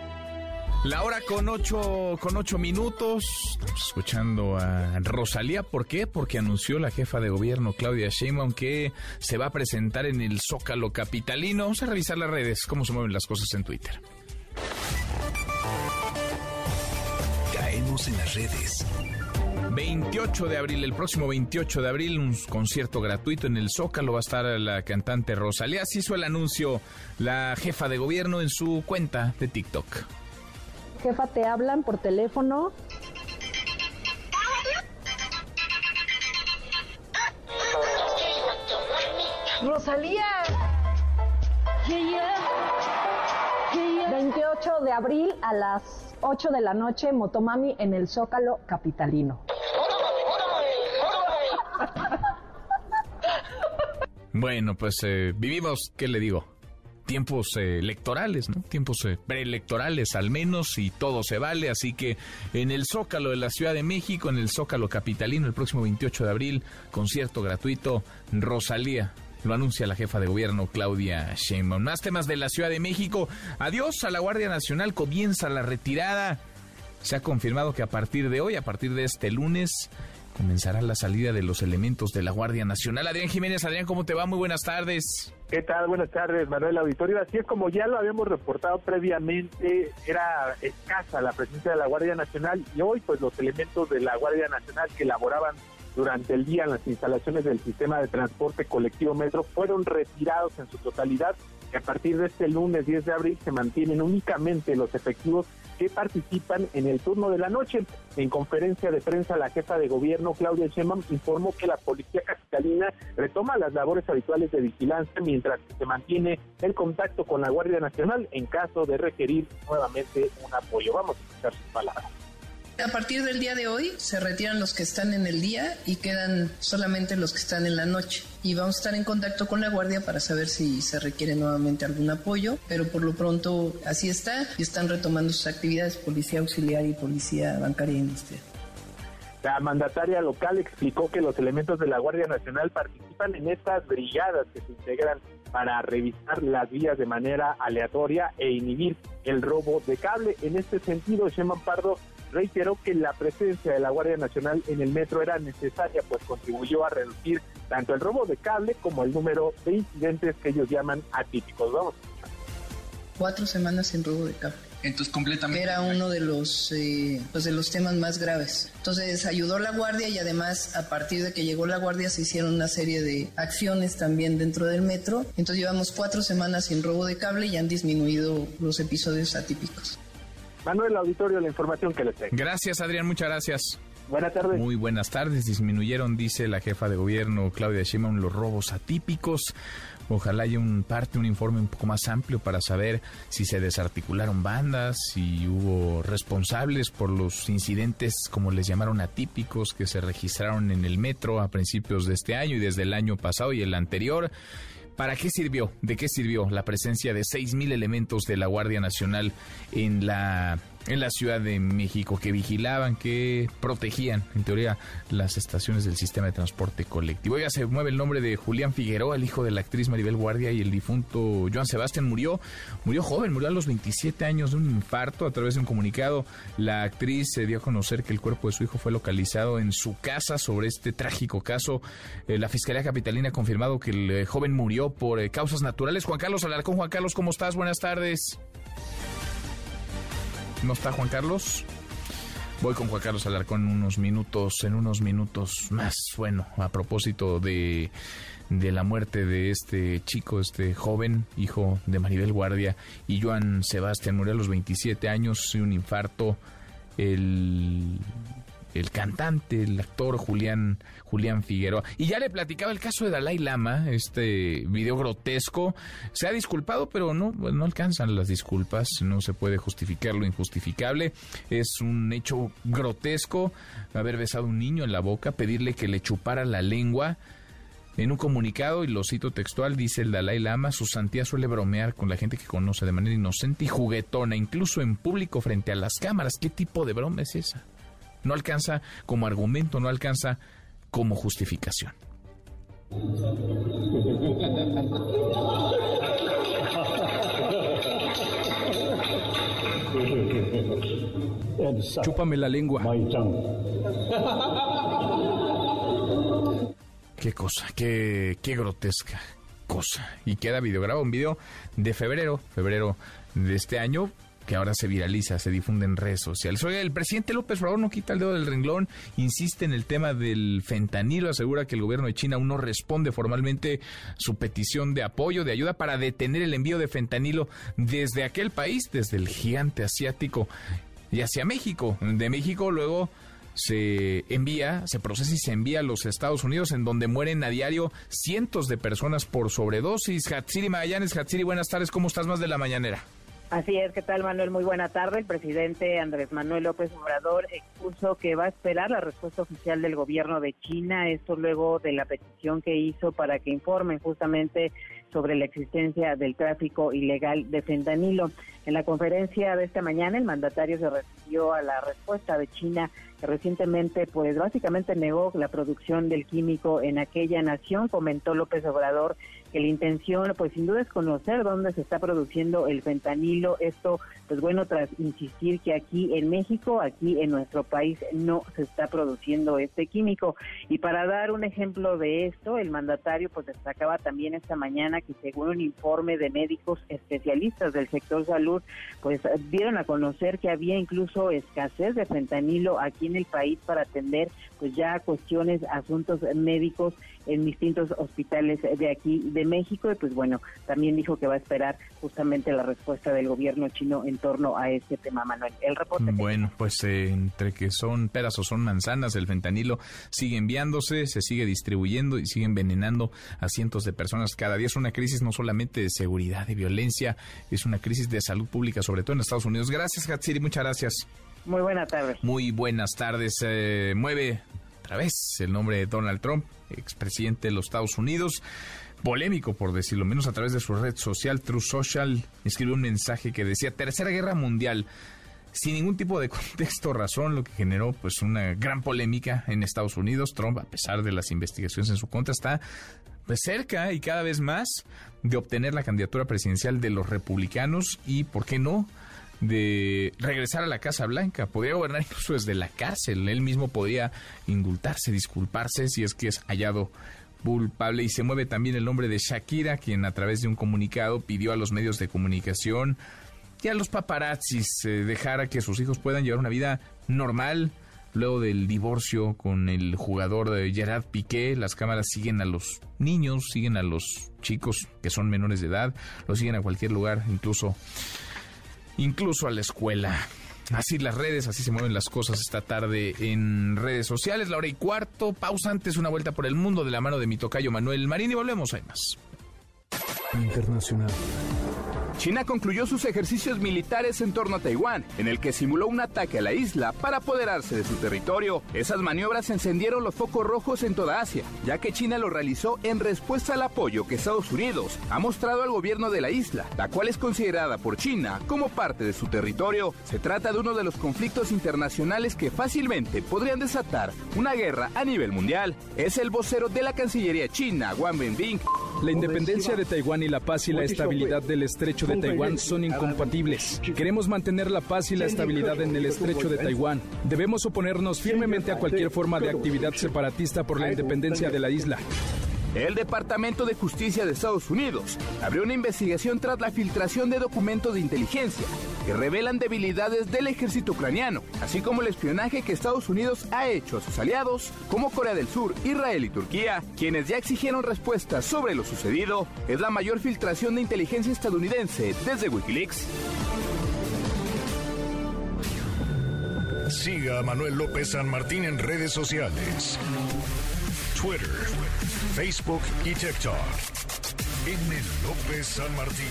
La hora con ocho, con ocho minutos. Estamos escuchando a Rosalía. ¿Por qué? Porque anunció la jefa de gobierno, Claudia Sheinbaum, que se va a presentar en el Zócalo Capitalino. Vamos a revisar las redes, cómo se mueven las cosas en Twitter. Caemos en las redes. 28 de abril, el próximo 28 de abril, un concierto gratuito en el Zócalo. Va a estar la cantante Rosalía. Así hizo el anuncio la jefa de gobierno en su cuenta de TikTok. Jefa, te hablan por teléfono. Rosalía. 28 de abril a las 8 de la noche, Motomami en el Zócalo Capitalino. Bueno, pues eh, vivimos, ¿qué le digo? Tiempos eh, electorales, ¿no? Tiempos eh, preelectorales al menos y todo se vale, así que en el Zócalo de la Ciudad de México, en el Zócalo Capitalino, el próximo 28 de abril, concierto gratuito, Rosalía. Lo anuncia la jefa de gobierno Claudia Sheinbaum. Más temas de la Ciudad de México. Adiós a la Guardia Nacional. Comienza la retirada. Se ha confirmado que a partir de hoy, a partir de este lunes, comenzará la salida de los elementos de la Guardia Nacional. Adrián Jiménez, Adrián, ¿cómo te va? Muy buenas tardes. ¿Qué tal? Buenas tardes, Manuel Auditorio. Así es como ya lo habíamos reportado previamente, era escasa la presencia de la Guardia Nacional y hoy pues los elementos de la Guardia Nacional que elaboraban durante el día en las instalaciones del sistema de transporte colectivo Metro fueron retirados en su totalidad y a partir de este lunes 10 de abril se mantienen únicamente los efectivos que participan en el turno de la noche. En conferencia de prensa, la jefa de gobierno, Claudia Sheinbaum, informó que la policía capitalina retoma las labores habituales de vigilancia mientras se mantiene el contacto con la Guardia Nacional en caso de requerir nuevamente un apoyo. Vamos a escuchar sus palabras. A partir del día de hoy se retiran los que están en el día y quedan solamente los que están en la noche. Y vamos a estar en contacto con la Guardia para saber si se requiere nuevamente algún apoyo, pero por lo pronto así está y están retomando sus actividades policía auxiliar y policía bancaria industrial. La mandataria local explicó que los elementos de la Guardia Nacional participan en estas brigadas que se integran para revisar las vías de manera aleatoria e inhibir el robo de cable. En este sentido, Sheman Pardo reiteró que la presencia de la Guardia Nacional en el metro era necesaria, pues contribuyó a reducir tanto el robo de cable como el número de incidentes que ellos llaman atípicos. Vamos. Cuatro semanas sin robo de cable. Entonces completamente. Era uno de los, eh, pues de los temas más graves. Entonces ayudó la guardia y además a partir de que llegó la guardia se hicieron una serie de acciones también dentro del metro. Entonces llevamos cuatro semanas sin robo de cable y han disminuido los episodios atípicos. Manuel Auditorio, la información que les tengo. Gracias, Adrián, muchas gracias. Buenas tardes. Muy buenas tardes. Disminuyeron, dice la jefa de gobierno Claudia Sheinbaum, los robos atípicos. Ojalá haya un parte, un informe un poco más amplio para saber si se desarticularon bandas, si hubo responsables por los incidentes, como les llamaron, atípicos que se registraron en el metro a principios de este año y desde el año pasado y el anterior. ¿Para qué sirvió? ¿De qué sirvió la presencia de 6.000 elementos de la Guardia Nacional en la en la Ciudad de México que vigilaban, que protegían, en teoría, las estaciones del sistema de transporte colectivo. Ya se mueve el nombre de Julián Figueroa, el hijo de la actriz Maribel Guardia y el difunto Joan Sebastián murió, murió joven, murió a los 27 años de un infarto. A través de un comunicado, la actriz se dio a conocer que el cuerpo de su hijo fue localizado en su casa sobre este trágico caso. Eh, la Fiscalía Capitalina ha confirmado que el eh, joven murió por eh, causas naturales. Juan Carlos Alarcón, Juan Carlos, ¿cómo estás? Buenas tardes. ¿No está Juan Carlos? Voy con Juan Carlos Alarcón en unos minutos, en unos minutos más. Bueno, a propósito de, de la muerte de este chico, este joven, hijo de Maribel Guardia, y Joan Sebastián murió a los 27 años y un infarto. El el cantante, el actor Julián, Julián Figueroa. Y ya le platicaba el caso de Dalai Lama, este video grotesco. Se ha disculpado, pero no, no alcanzan las disculpas, no se puede justificar lo injustificable. Es un hecho grotesco haber besado a un niño en la boca, pedirle que le chupara la lengua. En un comunicado, y lo cito textual, dice el Dalai Lama, su santidad suele bromear con la gente que conoce de manera inocente y juguetona, incluso en público frente a las cámaras. ¿Qué tipo de broma es esa? No alcanza como argumento, no alcanza como justificación. Chúpame la lengua. Qué cosa, qué, qué grotesca cosa. Y queda videograbado, un video de febrero, febrero de este año, que ahora se viraliza, se difunde en redes sociales. Oiga, el presidente López Obrador no quita el dedo del renglón, insiste en el tema del fentanilo, asegura que el gobierno de China aún no responde formalmente su petición de apoyo, de ayuda para detener el envío de fentanilo desde aquel país, desde el gigante asiático y hacia México. De México luego se envía, se procesa y se envía a los Estados Unidos, en donde mueren a diario cientos de personas por sobredosis. Hatsiri Magallanes, Hatsiri, buenas tardes, ¿cómo estás más de la mañanera? Así es, ¿qué tal Manuel? Muy buena tarde. El presidente Andrés Manuel López Obrador expuso que va a esperar la respuesta oficial del gobierno de China, esto luego de la petición que hizo para que informen justamente sobre la existencia del tráfico ilegal de fentanilo. En la conferencia de esta mañana, el mandatario se refirió a la respuesta de China recientemente, pues básicamente negó la producción del químico en aquella nación. Comentó López Obrador que la intención, pues sin duda es conocer dónde se está produciendo el fentanilo. Esto, pues bueno, tras insistir que aquí en México, aquí en nuestro país, no se está produciendo este químico. Y para dar un ejemplo de esto, el mandatario pues destacaba también esta mañana que según un informe de médicos especialistas del sector salud, pues dieron a conocer que había incluso escasez de fentanilo aquí en el país para atender pues ya cuestiones, asuntos médicos en distintos hospitales de aquí de México y pues bueno, también dijo que va a esperar justamente la respuesta del gobierno chino en torno a este tema, Manuel. El reporte. Bueno, pues eh, entre que son peras o son manzanas, el fentanilo sigue enviándose, se sigue distribuyendo y sigue envenenando a cientos de personas cada día. Es una crisis no solamente de seguridad, de violencia, es una crisis de salud pública, sobre todo en Estados Unidos. Gracias, Hatsiri, muchas gracias. Muy buenas tardes. Muy buenas tardes. Eh, mueve otra vez el nombre de Donald Trump, expresidente de los Estados Unidos. Polémico, por decirlo menos, a través de su red social, True Social, escribió un mensaje que decía Tercera Guerra Mundial sin ningún tipo de [LAUGHS] contexto o razón, lo que generó pues una gran polémica en Estados Unidos. Trump, a pesar de las investigaciones en su contra, está pues, cerca y cada vez más de obtener la candidatura presidencial de los republicanos y, ¿por qué no?, de regresar a la Casa Blanca. Podría gobernar incluso desde la cárcel. Él mismo podría indultarse, disculparse si es que es hallado culpable. Y se mueve también el nombre de Shakira, quien a través de un comunicado pidió a los medios de comunicación y a los paparazzis eh, dejara que sus hijos puedan llevar una vida normal. Luego del divorcio con el jugador de Gerard Piqué, las cámaras siguen a los niños, siguen a los chicos que son menores de edad, los siguen a cualquier lugar, incluso incluso a la escuela. Así las redes, así se mueven las cosas esta tarde en redes sociales. La hora y cuarto, pausa antes, una vuelta por el mundo de la mano de mi tocayo Manuel Marín y volvemos, hay más. Internacional. China concluyó sus ejercicios militares en torno a Taiwán, en el que simuló un ataque a la isla para apoderarse de su territorio. Esas maniobras encendieron los focos rojos en toda Asia, ya que China lo realizó en respuesta al apoyo que Estados Unidos ha mostrado al gobierno de la isla, la cual es considerada por China como parte de su territorio. Se trata de uno de los conflictos internacionales que fácilmente podrían desatar una guerra a nivel mundial. Es el vocero de la Cancillería china, Wang Wenbing. La independencia de Taiwán y la paz y la estabilidad del estrecho de Taiwán son incompatibles. Queremos mantener la paz y la estabilidad en el estrecho de Taiwán. Debemos oponernos firmemente a cualquier forma de actividad separatista por la independencia de la isla. El Departamento de Justicia de Estados Unidos abrió una investigación tras la filtración de documentos de inteligencia que revelan debilidades del ejército ucraniano, así como el espionaje que Estados Unidos ha hecho a sus aliados como Corea del Sur, Israel y Turquía, quienes ya exigieron respuestas sobre lo sucedido. Es la mayor filtración de inteligencia estadounidense desde Wikileaks. Siga a Manuel López San Martín en redes sociales. Twitter, Facebook y TikTok. M. López San Martín.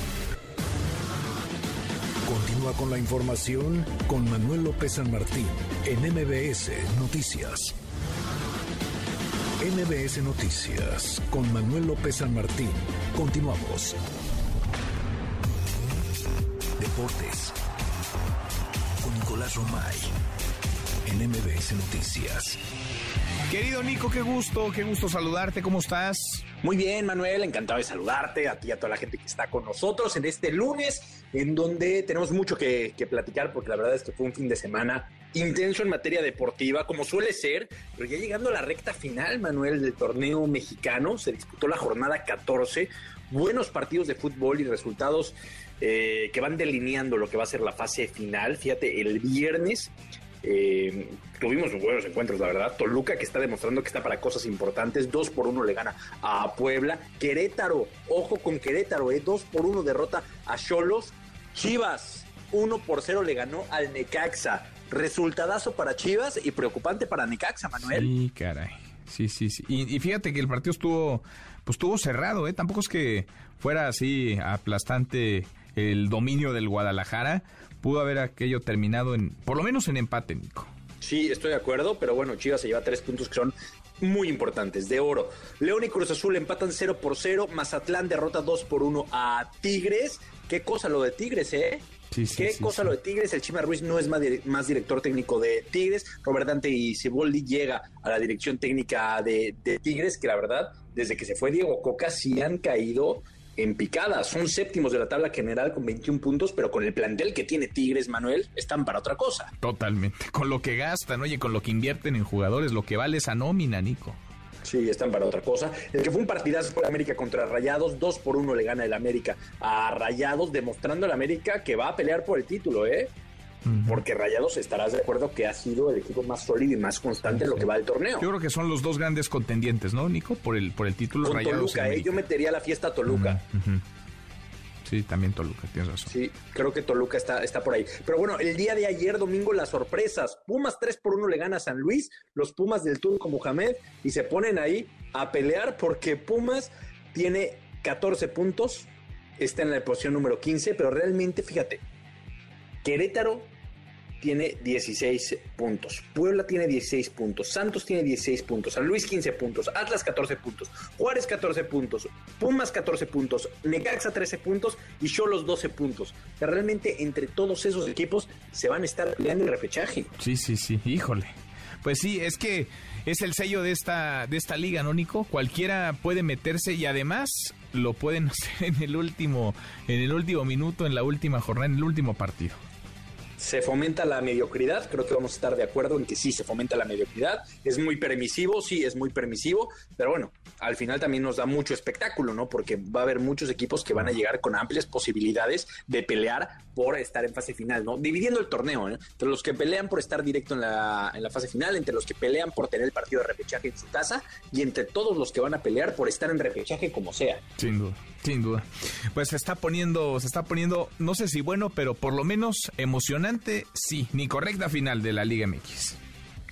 Continúa con la información con Manuel López San Martín en MBS Noticias. MBS Noticias con Manuel López San Martín. Continuamos. Deportes con Nicolás Romay en MBS Noticias. Querido Nico, qué gusto, qué gusto saludarte, ¿cómo estás? Muy bien, Manuel, encantado de saludarte, a ti y a toda la gente que está con nosotros en este lunes, en donde tenemos mucho que, platicar, porque la verdad es que fue un fin de semana intenso en materia deportiva, como suele ser, pero ya llegando a la recta final, Manuel, del torneo mexicano, se disputó la jornada 14, buenos partidos de fútbol y resultados eh, que van delineando lo que va a ser la fase final. Fíjate, el viernes eh, tuvimos buenos encuentros, la verdad. Toluca que está demostrando que está para cosas importantes. Dos por uno le gana a Puebla. Querétaro, ojo con Querétaro, eh, dos por uno derrota a Cholos. Chivas, uno por cero le ganó al Necaxa. Resultadazo para Chivas y preocupante para Necaxa, Manuel. Sí, caray. Sí, sí, sí. Y, y fíjate que el partido estuvo, pues estuvo cerrado, ¿eh? Tampoco es que fuera así aplastante el dominio del Guadalajara, pudo haber aquello terminado en, por lo menos en empate, Nico. Sí, estoy de acuerdo, pero bueno, Chivas se lleva tres puntos que son muy importantes, de oro. León y Cruz Azul empatan 0 por 0, Mazatlán derrota 2 por 1 a Tigres. Qué cosa lo de Tigres, ¿eh? Sí, sí, Qué sí, cosa lo de Tigres. El Chima Ruiz no es más, di- más director técnico de Tigres. Robert Dante y Ciboldi llega a la dirección técnica de, de Tigres, que la verdad, desde que se fue Diego Coca, sí han caído en picada. Son séptimos de la tabla general con 21 puntos, pero con el plantel que tiene Tigres, Manuel, están para otra cosa. Totalmente. Con lo que gastan, oye, con lo que invierten en jugadores, lo que vale esa nómina, Nico. Sí, están para otra cosa. El que fue un partidazo fue el América contra Rayados. 2 por 1 le gana el América a Rayados, demostrando el América que va a pelear por el título, ¿eh? Porque Rayados estarás de acuerdo que ha sido el equipo más sólido y más constante en lo que va del torneo. Yo creo que son los dos grandes contendientes, ¿no, Nico? Por el, por el título Con Rayados Toluca, ¿eh? Yo metería la fiesta a Toluca. Sí, también Toluca, tienes razón. Sí, creo que Toluca está, está por ahí. Pero bueno, el día de ayer, domingo, las sorpresas. Pumas 3 por 1 le gana a San Luis, los Pumas del Turco Mohamed, y se ponen ahí a pelear porque Pumas tiene 14 puntos, está en la posición número 15, pero realmente, fíjate, Querétaro tiene 16 puntos, Puebla tiene 16 puntos, Santos tiene 16 puntos, San Luis 15 puntos, Atlas 14 puntos, Juárez 14 puntos, Pumas 14 puntos, Necaxa 13 puntos y Cholos 12 puntos. Realmente entre todos esos equipos se van a estar peleando el repechaje. Sí, sí, sí, híjole. Pues sí, es que es el sello de esta, de esta liga, ¿no, Nico? Cualquiera puede meterse y además lo pueden [LAUGHS] hacer en el último, en el último minuto, en la última jornada, en el último partido. Se fomenta la mediocridad, creo que vamos a estar de acuerdo en que sí se fomenta la mediocridad. Es muy permisivo, sí, es muy permisivo, pero bueno, al final también nos da mucho espectáculo, ¿no? Porque va a haber muchos equipos que van a llegar con amplias posibilidades de pelear por estar en fase final, ¿no? Dividiendo el torneo, ¿eh? Entre los que pelean por estar directo en la, en la fase final, entre los que pelean por tener el partido de repechaje en su casa y entre todos los que van a pelear por estar en repechaje como sea. Sin duda, sin duda. Pues se está poniendo, se está poniendo, no sé si bueno, pero por lo menos emocionante, sí, ni correcta final de la Liga MX.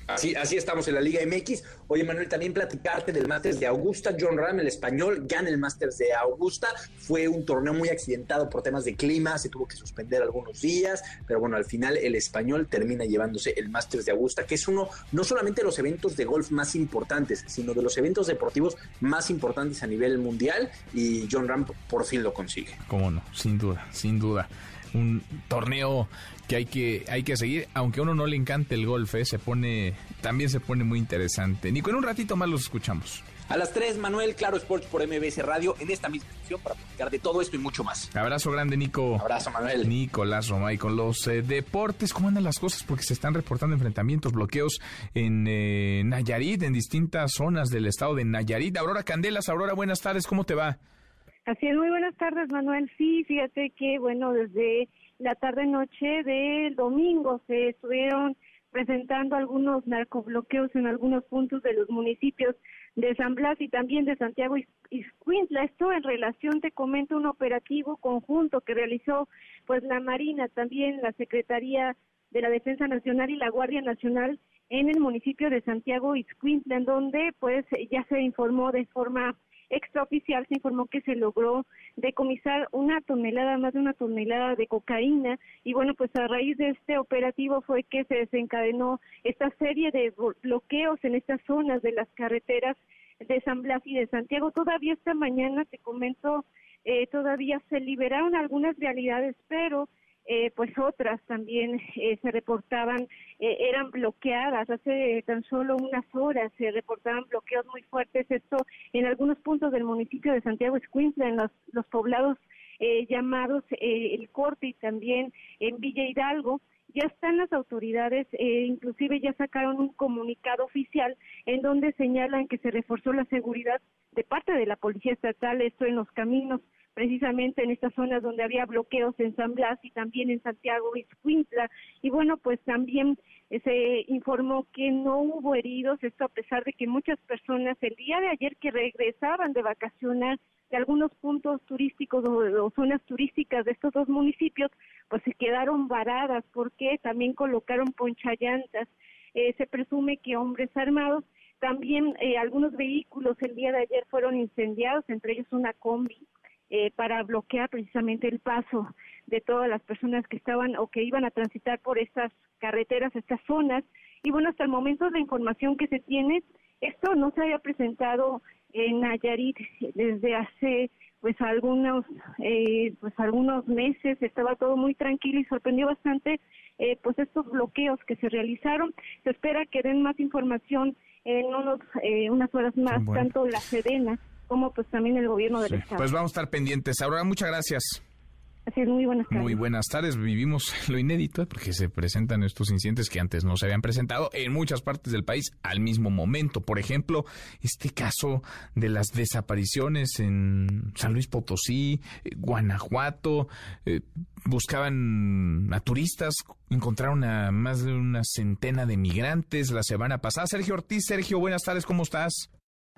Así, así estamos en la Liga MX. Oye, Manuel, también platicarte del Masters de Augusta. John Ram, el español, gana el Masters de Augusta. Fue un torneo muy accidentado por temas de clima, se tuvo que suspender algunos días, pero bueno, al final el español termina llevándose el Masters de Augusta, que es uno no solamente de los eventos de golf más importantes, sino de los eventos deportivos más importantes a nivel mundial, y John Ram por fin lo consigue. Cómo no, sin duda, sin duda. Un torneo que hay que hay que seguir, aunque a uno no le encante el golf, ¿eh? se pone también se pone muy interesante. Nico, en un ratito más los escuchamos. A las 3, Manuel, Claro Sports por MBS Radio, en esta misma edición para platicar de todo esto y mucho más. Abrazo grande, Nico. Abrazo, Manuel. Nicolás Romay con los eh, deportes. ¿Cómo andan las cosas? Porque se están reportando enfrentamientos, bloqueos en eh, Nayarit, en distintas zonas del estado de Nayarit. Aurora Candelas, Aurora, buenas tardes, ¿cómo te va? Así es, muy buenas tardes, Manuel. Sí, fíjate que, bueno, desde la tarde-noche del domingo se estuvieron presentando algunos narcobloqueos en algunos puntos de los municipios de San Blas y también de Santiago Iscuintla. Esto en relación, te comento, un operativo conjunto que realizó pues la Marina, también la Secretaría de la Defensa Nacional y la Guardia Nacional en el municipio de Santiago Ixcuintla, en donde pues ya se informó de forma extraoficial, se informó que se logró decomisar una tonelada, más de una tonelada de cocaína y bueno, pues a raíz de este operativo fue que se desencadenó esta serie de bloqueos en estas zonas de las carreteras de San Blas y de Santiago. Todavía esta mañana, te comento, eh, todavía se liberaron algunas realidades, pero eh, pues otras también eh, se reportaban, eh, eran bloqueadas. Hace tan solo unas horas se reportaban bloqueos muy fuertes. Esto en algunos puntos del municipio de Santiago Escuintla, en los, los poblados llamados El Corte y también en Villa Hidalgo. Ya están las autoridades, inclusive ya sacaron un comunicado oficial en donde señalan que se reforzó la seguridad de parte de la Policía Estatal, esto en los caminos precisamente en estas zonas donde había bloqueos en San Blas y también en Santiago y Escuintla. Y bueno, pues también eh, se informó que no hubo heridos, esto a pesar de que muchas personas el día de ayer que regresaban de vacacionar de algunos puntos turísticos o, zonas turísticas de estos dos municipios, pues se quedaron varadas porque también colocaron ponchallantas. Eh, se presume que hombres armados también eh, algunos vehículos el día de ayer fueron incendiados, entre ellos una combi eh, para bloquear precisamente el paso de todas las personas que estaban o que iban a transitar por estas carreteras, estas zonas. Y bueno, hasta el momento la información que se tiene, esto no se había presentado en Nayarit desde hace pues algunos eh, pues algunos meses. Estaba todo muy tranquilo y sorprendió bastante eh, pues estos bloqueos que se realizaron. Se espera que den más información en unos eh, unas horas más tanto la Sedena como pues también el gobierno del Estado. Pues vamos a estar pendientes. Aurora, muchas gracias. Así es, muy buenas tardes. Muy buenas tardes. Vivimos [LAUGHS] lo inédito porque se presentan estos incidentes que antes no se habían presentado en muchas partes del país al mismo momento. Por ejemplo, este caso de las desapariciones en San Luis Potosí, eh, Guanajuato. Eh, buscaban a turistas, encontraron a más de una centena de migrantes la semana pasada. Sergio Ortiz, Sergio, buenas tardes, ¿cómo estás?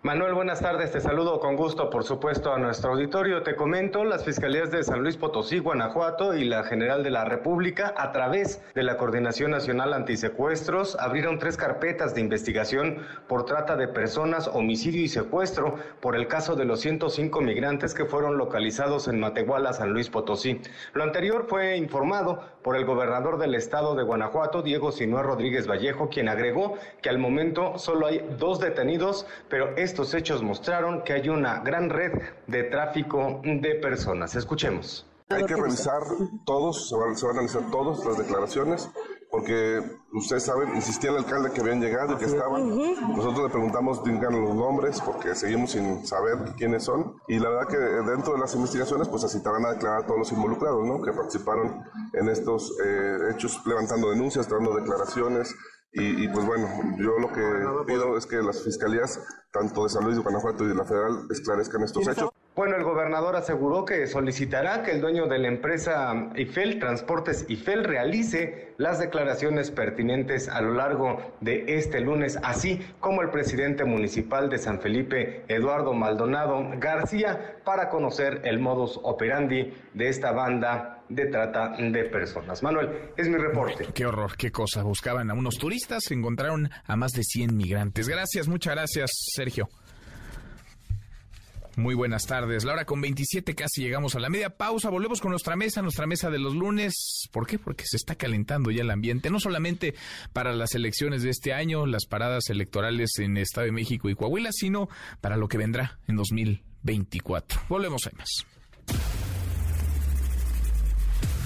Manuel, buenas tardes. Te saludo con gusto, por supuesto, a nuestro auditorio. Te comento, las fiscalías de San Luis Potosí, Guanajuato y la General de la República, a través de la Coordinación Nacional Antisecuestros, abrieron tres carpetas de investigación por trata de personas, homicidio y secuestro por el caso de los 105 migrantes que fueron localizados en Matehuala, San Luis Potosí. Lo anterior fue informado por el gobernador del estado de Guanajuato, Diego Sinué Rodríguez Vallejo, quien agregó que al momento solo hay dos detenidos, pero es estos hechos mostraron que hay una gran red de tráfico de personas. Escuchemos. Hay que revisar todos, se van, a analizar todas las declaraciones, porque ustedes saben, insistía el alcalde que habían llegado y que estaban. Nosotros le preguntamos, digan los nombres, porque seguimos sin saber quiénes son. Y la verdad que dentro de las investigaciones, pues así van a declarar a todos los involucrados, ¿no? Que participaron en estos eh, hechos, levantando denuncias, dando declaraciones, y, pues bueno, yo lo que pido es que las fiscalías, tanto de San Luis de Guanajuato y de la federal, esclarezcan estos hechos. Bueno, el gobernador aseguró que solicitará que el dueño de la empresa IFEL, Transportes IFEL, realice las declaraciones pertinentes a lo largo de este lunes, así como el presidente municipal de San Felipe, Eduardo Maldonado García, para conocer el modus operandi de esta banda de trata de personas. Manuel, es mi reporte. Qué horror, qué cosa. Buscaban a unos turistas, encontraron a más de 100 migrantes. Gracias, muchas gracias, Sergio. Muy buenas tardes. La hora con 27 casi llegamos a la media pausa. Volvemos con nuestra mesa, nuestra mesa de los lunes. ¿Por qué? Porque se está calentando ya el ambiente, no solamente para las elecciones de este año, las paradas electorales en Estado de México y Coahuila, sino para lo que vendrá en 2024. Volvemos a más.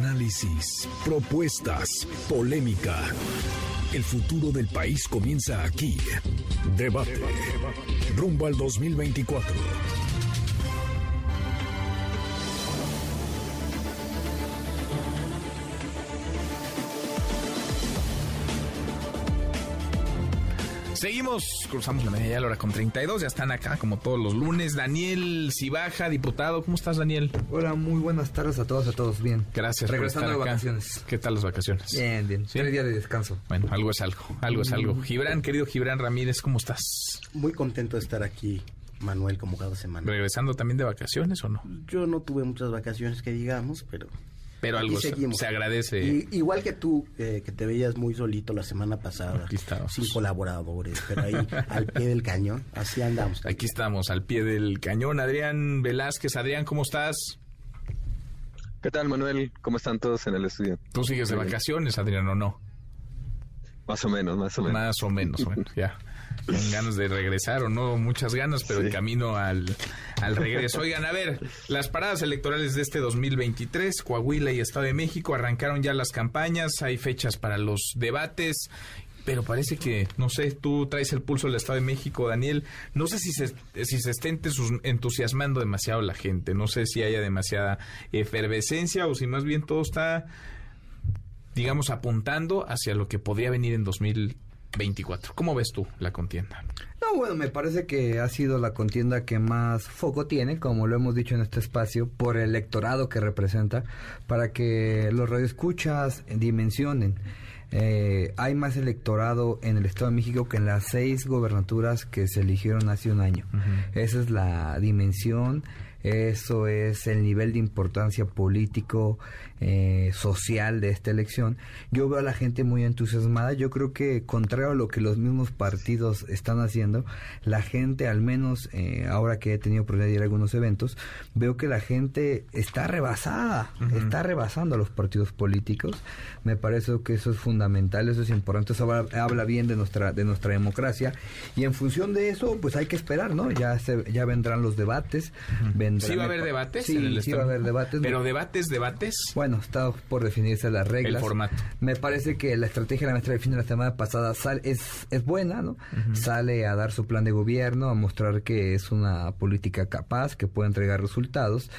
Análisis, propuestas, polémica. El futuro del país comienza aquí. Debate. Rumbo al 2024. Seguimos, cruzamos la media ya la hora con 32, ya están acá como todos los lunes. Daniel Cibaja, diputado, ¿cómo estás Daniel? Hola, muy buenas tardes a todos, a todos, bien. Gracias Regresando por de acá. vacaciones. ¿Qué tal las vacaciones? Bien, bien. Tres días de descanso. Bueno, algo es algo, algo es algo. Mm. Gibran, querido Gibran Ramírez, ¿cómo estás? Muy contento de estar aquí, Manuel, como cada semana. ¿Regresando también de vacaciones o no? Yo no tuve muchas vacaciones que digamos, pero... Pero aquí algo se, seguimos. se agradece. Y- igual que tú, eh, que te veías muy solito la semana pasada, sin colaboradores, pero ahí al pie del cañón, así andamos. Aquí estamos, al pie del cañón. Adrián Velázquez, Adrián, ¿cómo estás? ¿Qué tal, Manuel? ¿Cómo están todos en el estudio? ¿Tú sigues de vacaciones, Adrián, o no? Más o menos, más o menos. Más o menos, bueno, ya. Con ganas de regresar o no, muchas ganas, pero en camino al, al regreso. Oigan, a ver, las paradas electorales de este 2023, Coahuila y Estado de México, arrancaron ya las campañas, hay fechas para los debates. Pero parece que, no sé, tú traes el pulso del Estado de México, Daniel. No sé si se, si se esté entus- entusiasmando demasiado la gente. No sé si haya demasiada efervescencia o si más bien todo está digamos, apuntando hacia lo que podría venir en 2024. ¿Cómo ves tú la contienda? No, bueno, me parece que ha sido la contienda que más foco tiene, como lo hemos dicho en este espacio, por el electorado que representa, para que los radioescuchas dimensionen. Eh, hay más electorado en el Estado de México que en las seis gobernaturas que se eligieron hace un año. Esa es la dimensión, eso es el nivel de importancia político, eh, social de esta elección. Yo veo a la gente muy entusiasmada. Yo creo que, contrario a lo que los mismos partidos están haciendo, la gente, al menos eh, ahora que he tenido oportunidad de ir a algunos eventos, veo que la gente está rebasada, está rebasando a los partidos políticos. Me parece que eso es fundamental, eso es importante, eso habla, habla bien de nuestra de nuestra democracia y en función de eso, pues hay que esperar, ¿no? Ya se, ya vendrán los debates. vendrán- ¿Sí va a haber debates? Sí, en el sí va a haber debates. ¿Pero debates, debates? Bueno, está por definirse las reglas. El formato. Me parece que la estrategia de la maestra del fin de la semana pasada sal- es, es buena, ¿no? Sale a dar su plan de gobierno, a mostrar que es una política capaz, que puede entregar resultados.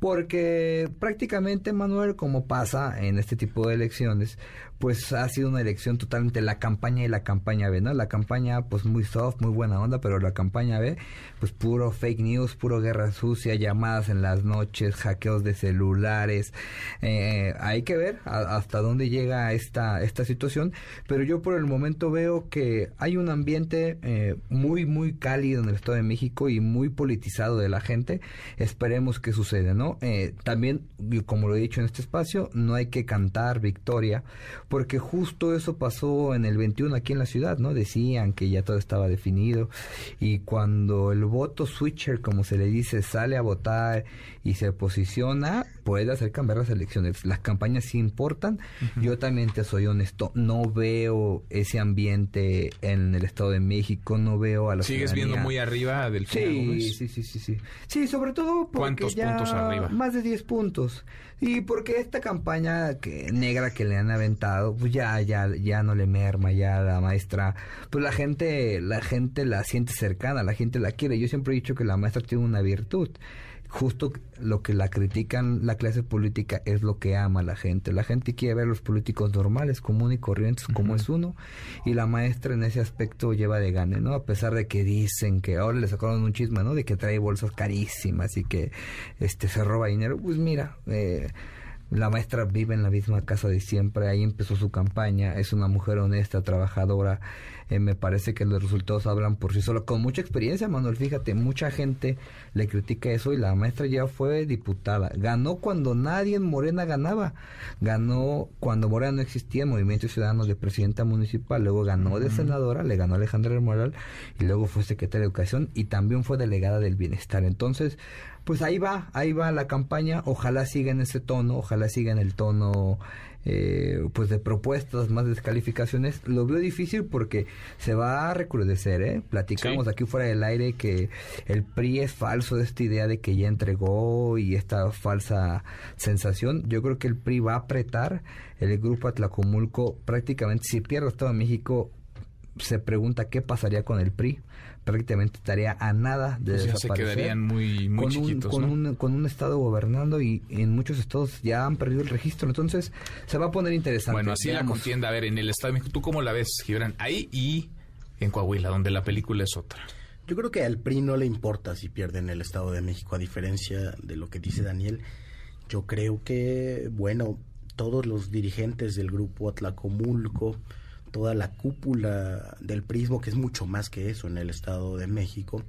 Porque prácticamente, Manuel, como pasa en este tipo de elecciones, pues ha sido una elección totalmente la campaña y la campaña B, ¿no? La campaña, pues muy soft, muy buena onda, pero la campaña B, pues puro fake news, puro guerra sucia, llamadas en las noches, hackeos de celulares. Eh, hay que ver a- hasta dónde llega esta, esta situación, pero yo por el momento veo que hay un ambiente eh, muy, muy cálido en el Estado de México y muy politizado de la gente. Esperemos que suceda, ¿no? Eh, también, como lo he dicho en este espacio, no hay que cantar victoria, porque justo eso pasó en el 21 aquí en la ciudad, ¿no? Decían que ya todo estaba definido y cuando el voto switcher, como se le dice, sale a votar y se posiciona, puede hacer cambiar las elecciones. Las campañas sí importan. Yo también te soy honesto, no veo ese ambiente en el Estado de México, no veo a la ¿Sigues viendo muy arriba del Sí, sí, sí, sí, sí. Sí, sobre todo porque ¿Cuántos ya puntos arriba? Más de 10 puntos. Y porque esta campaña que negra que le han aventado, pues ya ya ya no le merma ya la maestra. Pues la gente la gente la siente cercana, la gente la quiere. Yo siempre he dicho que la maestra tiene una virtud. Justo lo que la critican la clase política es lo que ama la gente. La gente quiere ver a los políticos normales, comunes y corrientes como es uno. Y la maestra en ese aspecto lleva de gane, ¿no? A pesar de que dicen que ahora le sacaron un chisme, ¿no? De que trae bolsas carísimas y que este se roba dinero. Pues mira, eh, la maestra vive en la misma casa de siempre, ahí empezó su campaña, es una mujer honesta, trabajadora, eh, me parece que los resultados hablan por sí solos, con mucha experiencia, Manuel, fíjate, mucha gente le critica eso y la maestra ya fue diputada, ganó cuando nadie en Morena ganaba, ganó cuando Morena no existía, Movimiento Ciudadano de presidenta municipal, luego ganó de senadora, le ganó Alejandra del Moral y luego fue secretaria de Educación y también fue delegada del Bienestar, entonces pues ahí va, ahí va la campaña, ojalá siga en ese tono, ojalá siga en el tono eh, pues de propuestas, más descalificaciones, lo veo difícil porque se va a recrudecer, ¿eh? Platicamos Sí. aquí fuera del aire que el PRI es falso de esta idea de que ya entregó y esta falsa sensación, yo creo que el PRI va a apretar el grupo Atlacomulco prácticamente, si pierde el Estado de México, se pregunta qué pasaría con el PRI prácticamente estaría a nada de Pues ya se desaparecer. quedarían muy, muy con chiquitos, un, con, ¿no? un, con un estado gobernando y en muchos estados ya han perdido el registro. Entonces se va a poner interesante. Bueno, así la contienda. A ver, en el Estado de México, ¿tú cómo la ves, Gibran? Ahí y en Coahuila, donde la película es otra. Yo creo que al PRI no le importa si pierden el Estado de México, a diferencia de lo que dice Daniel. Yo creo que, bueno, todos los dirigentes del grupo Atlacomulco, toda la cúpula del prismo, que es mucho más que eso en el Estado de México,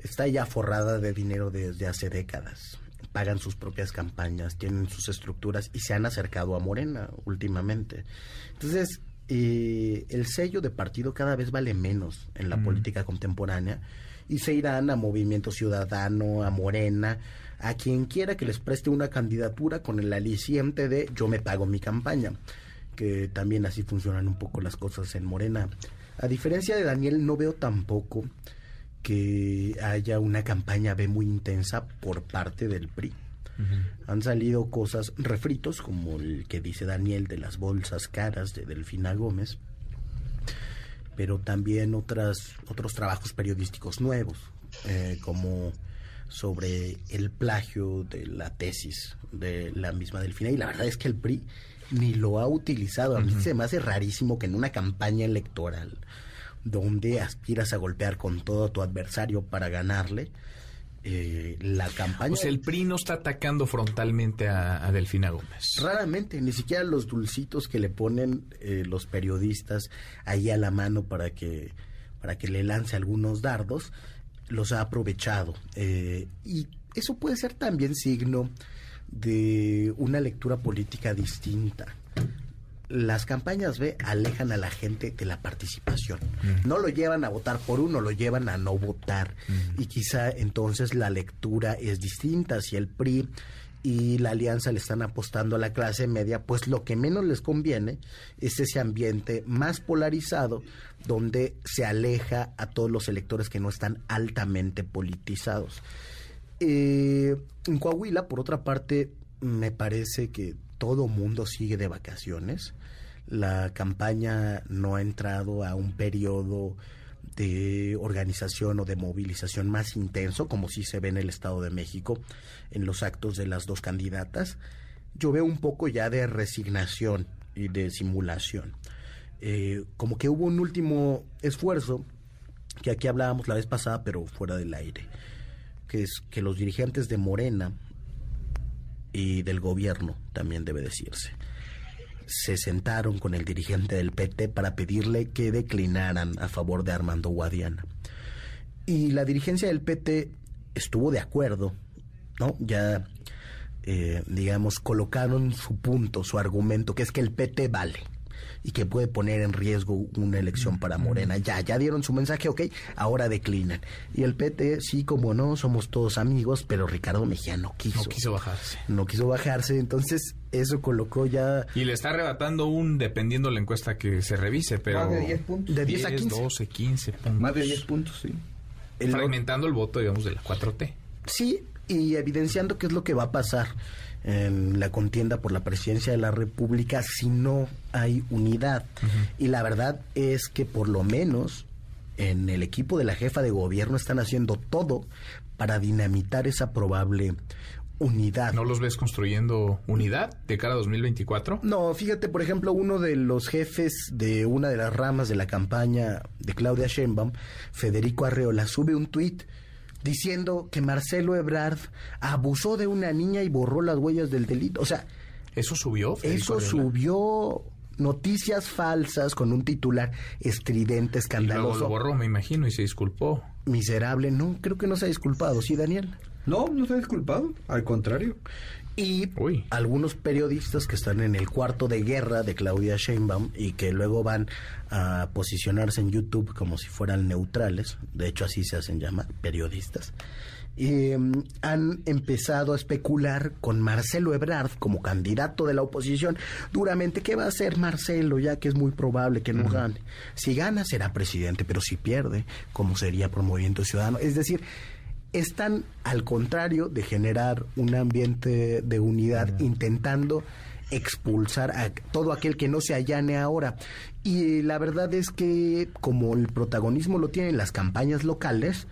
está ya forrada de dinero desde hace décadas. Pagan sus propias campañas, tienen sus estructuras y se han acercado a Morena últimamente. Entonces, eh, el sello de partido cada vez vale menos en la política contemporánea y se irán a Movimiento Ciudadano, a Morena, a quien quiera que les preste una candidatura con el aliciente de yo me pago mi campaña, que también así funcionan un poco las cosas en Morena. A diferencia de Daniel, no veo tampoco que haya una campaña B muy intensa por parte del PRI. Han salido cosas, refritos, como el que dice Daniel de las bolsas caras de Delfina Gómez, pero también otras, otros trabajos periodísticos nuevos, eh, como sobre el plagio de la tesis de la misma Delfina. Y la verdad es que el PRI ni lo ha utilizado. A mí se me hace rarísimo que en una campaña electoral donde aspiras a golpear con todo a tu adversario para ganarle, eh, la campaña... Pues el PRI no está atacando frontalmente a, Delfina Gómez. Raramente, ni siquiera los dulcitos que le ponen eh, los periodistas ahí a la mano para que, para que le lance algunos dardos, los ha aprovechado. Eh, y eso puede ser también signo de una lectura política distinta las campañas B alejan a la gente de la participación. No lo llevan a votar por uno, lo llevan a no votar. Y quizá entonces la lectura es distinta. Si el PRI y la alianza le están apostando a la clase media, pues lo que menos les conviene es ese ambiente más polarizado donde se aleja a todos los electores que no están altamente politizados. Eh, en Coahuila, por otra parte, me parece que todo mundo sigue de vacaciones. La campaña no ha entrado a un periodo de organización o de movilización más intenso, como sí se ve en el Estado de México, en los actos de las dos candidatas. Yo veo un poco ya de resignación y de simulación. Eh, como que hubo un último esfuerzo, que aquí hablábamos la vez pasada, pero fuera del aire, que es que los dirigentes de Morena y del gobierno, también debe decirse. Se sentaron con el dirigente del PT para pedirle que declinaran a favor de Armando Guadiana. Y la dirigencia del PT estuvo de acuerdo, ¿no? Ya, eh, digamos, colocaron su punto, su argumento, que es que el PT vale y que puede poner en riesgo una elección para Morena. Ya, ya dieron su mensaje, ok, ahora declinan. Y el PT, sí, como no, somos todos amigos, pero Ricardo Mejía no quiso. No quiso bajarse. No quiso bajarse, entonces eso colocó ya... Y le está arrebatando un, dependiendo la encuesta que se revise, pero... Más de 10 puntos. De 10, a 15. 12, 15 puntos. Más de 10 puntos, sí. Fragmentando el voto, digamos, de la 4T. Sí, y evidenciando qué es lo que va a pasar en la contienda por la presidencia de la República si no hay unidad. Y la verdad es que por lo menos en el equipo de la jefa de gobierno están haciendo todo para dinamitar esa probable unidad. ¿No los ves construyendo unidad de cara a 2024? No, fíjate, por ejemplo, uno de los jefes de una de las ramas de la campaña de Claudia Sheinbaum, Federico Arreola, sube un tuit diciendo que Marcelo Ebrard abusó de una niña y borró las huellas del delito. O sea, ¿eso subió? eso subió noticias falsas con un titular estridente, escandaloso. Y lo borró, me imagino, y se disculpó. Miserable, no, creo que no se ha disculpado, ¿sí, Daniel? No, no se ha disculpado, al contrario. Y algunos periodistas que están en el cuarto de guerra de Claudia Sheinbaum y que luego van a posicionarse en YouTube como si fueran neutrales, de hecho así se hacen llamar, periodistas, em, han empezado a especular con Marcelo Ebrard como candidato de la oposición duramente. ¿Qué va a hacer Marcelo ya que es muy probable que no gane? Si gana será presidente, pero si pierde, ¿cómo sería por Movimiento Ciudadano? Es decir, están al contrario de generar un ambiente de unidad intentando expulsar a todo aquel que no se allane ahora. Y la verdad es que como el protagonismo lo tienen las campañas locales,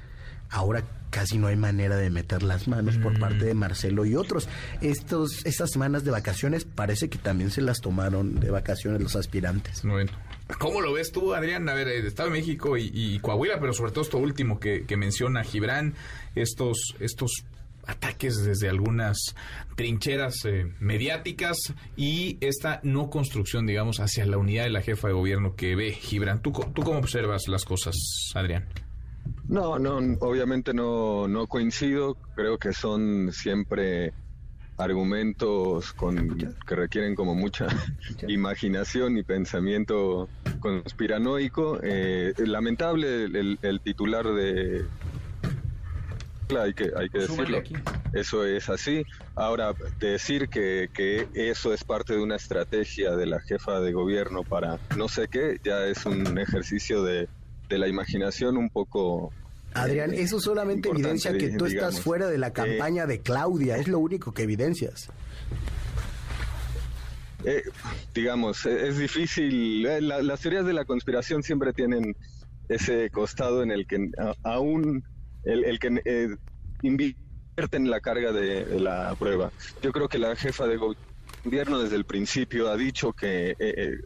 ahora casi no hay manera de meter las manos por parte de Marcelo y otros. Estos, estas semanas de vacaciones parece que también se las tomaron de vacaciones los aspirantes. Bueno, ¿Cómo lo ves tú, Adrián? A ver, eh, Estado de México y, Coahuila, pero sobre todo esto último que, menciona Gibran, estos, estos ataques desde algunas trincheras eh, mediáticas y esta no construcción, digamos, hacia la unidad de la jefa de gobierno que ve Gibran. ¿Tú, tú cómo observas las cosas, Adrián? No, no, obviamente no, no coincido. Creo que son siempre argumentos con, que requieren como mucha [LAUGHS] imaginación y pensamiento conspiranoico. Eh, lamentable el, titular de... Hay que, hay que decirlo. Eso es así. Ahora, decir que, que eso es parte de una estrategia de la jefa de gobierno para no sé qué, ya es un ejercicio de, de la imaginación un poco Adrián, eso solamente evidencia que tú estás fuera de la campaña de Claudia, es lo único que evidencias. Eh, digamos, e-, es difícil, eh, las teorías de la conspiración siempre tienen ese costado en el que aún el, que eh, invierte en la carga de, la prueba. Yo creo que la jefa de gobierno desde el principio ha dicho que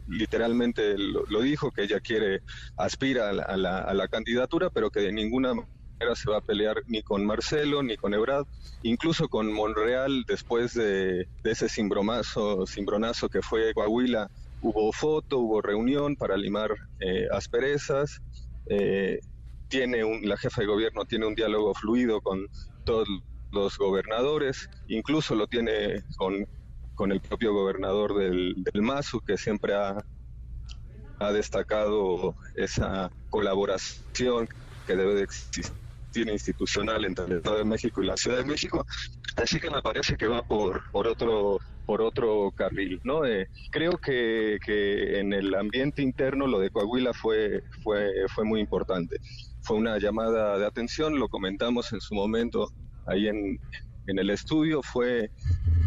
literalmente lo, dijo, que ella quiere, aspira a la, a la, candidatura, pero que de ninguna manera se va a pelear ni con Marcelo ni con Ebrard, incluso con Monreal después de, ese cimbromazo, cimbronazo que fue Coahuila, hubo foto, hubo reunión para limar eh, asperezas. Eh, tiene un, la jefa de gobierno tiene un diálogo fluido con todos los gobernadores, incluso lo tiene con con el propio gobernador del, del MASU, que siempre ha, ha destacado esa colaboración que debe de existir institucional entre el Estado de México y la Ciudad de México. Así que me parece que va por, por otro por otro carril, ¿no? Eh, creo que, que, en el ambiente interno lo de Coahuila fue, fue, fue muy importante. Fue una llamada de atención, lo comentamos en su momento ahí en, en el estudio, fue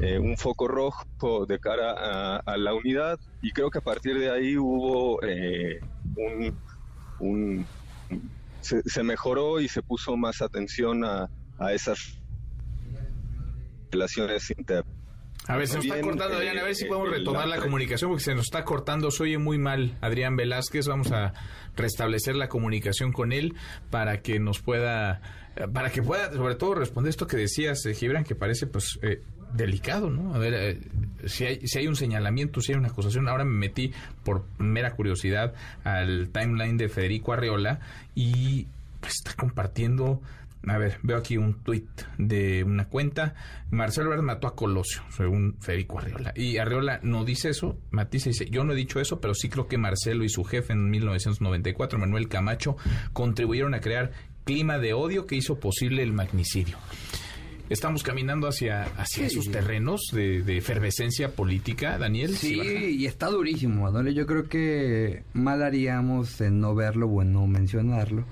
eh, un foco rojo de cara a, la unidad y creo que a partir de ahí hubo eh, un, se, mejoró y se puso más atención a, esas relaciones internas. A ver, se nos está cortando, Adrián, a ver si eh, podemos retomar la, comunicación porque se nos está cortando, se oye muy mal Adrián Velázquez, vamos a restablecer la comunicación con él para que nos pueda, para que pueda sobre todo responder esto que decías, Gibran, que parece pues delicado, ¿no? A ver, eh, si, hay, si hay un señalamiento, si hay una acusación, ahora me metí por mera curiosidad al timeline de Federico Arreola y pues, está compartiendo, a ver, veo aquí un tuit de una cuenta, Marcelo Ebrard mató a Colosio, según Federico Arreola, y Arreola no dice eso, Matisse dice, yo no he dicho eso, pero sí creo que Marcelo y su jefe en 1994, Manuel Camacho, contribuyeron a crear clima de odio que hizo posible el magnicidio estamos caminando hacia, hacia esos terrenos de, efervescencia política, Daniel. Sí, y está durísimo, Manuel. Yo creo que mal haríamos en no verlo o en no mencionarlo.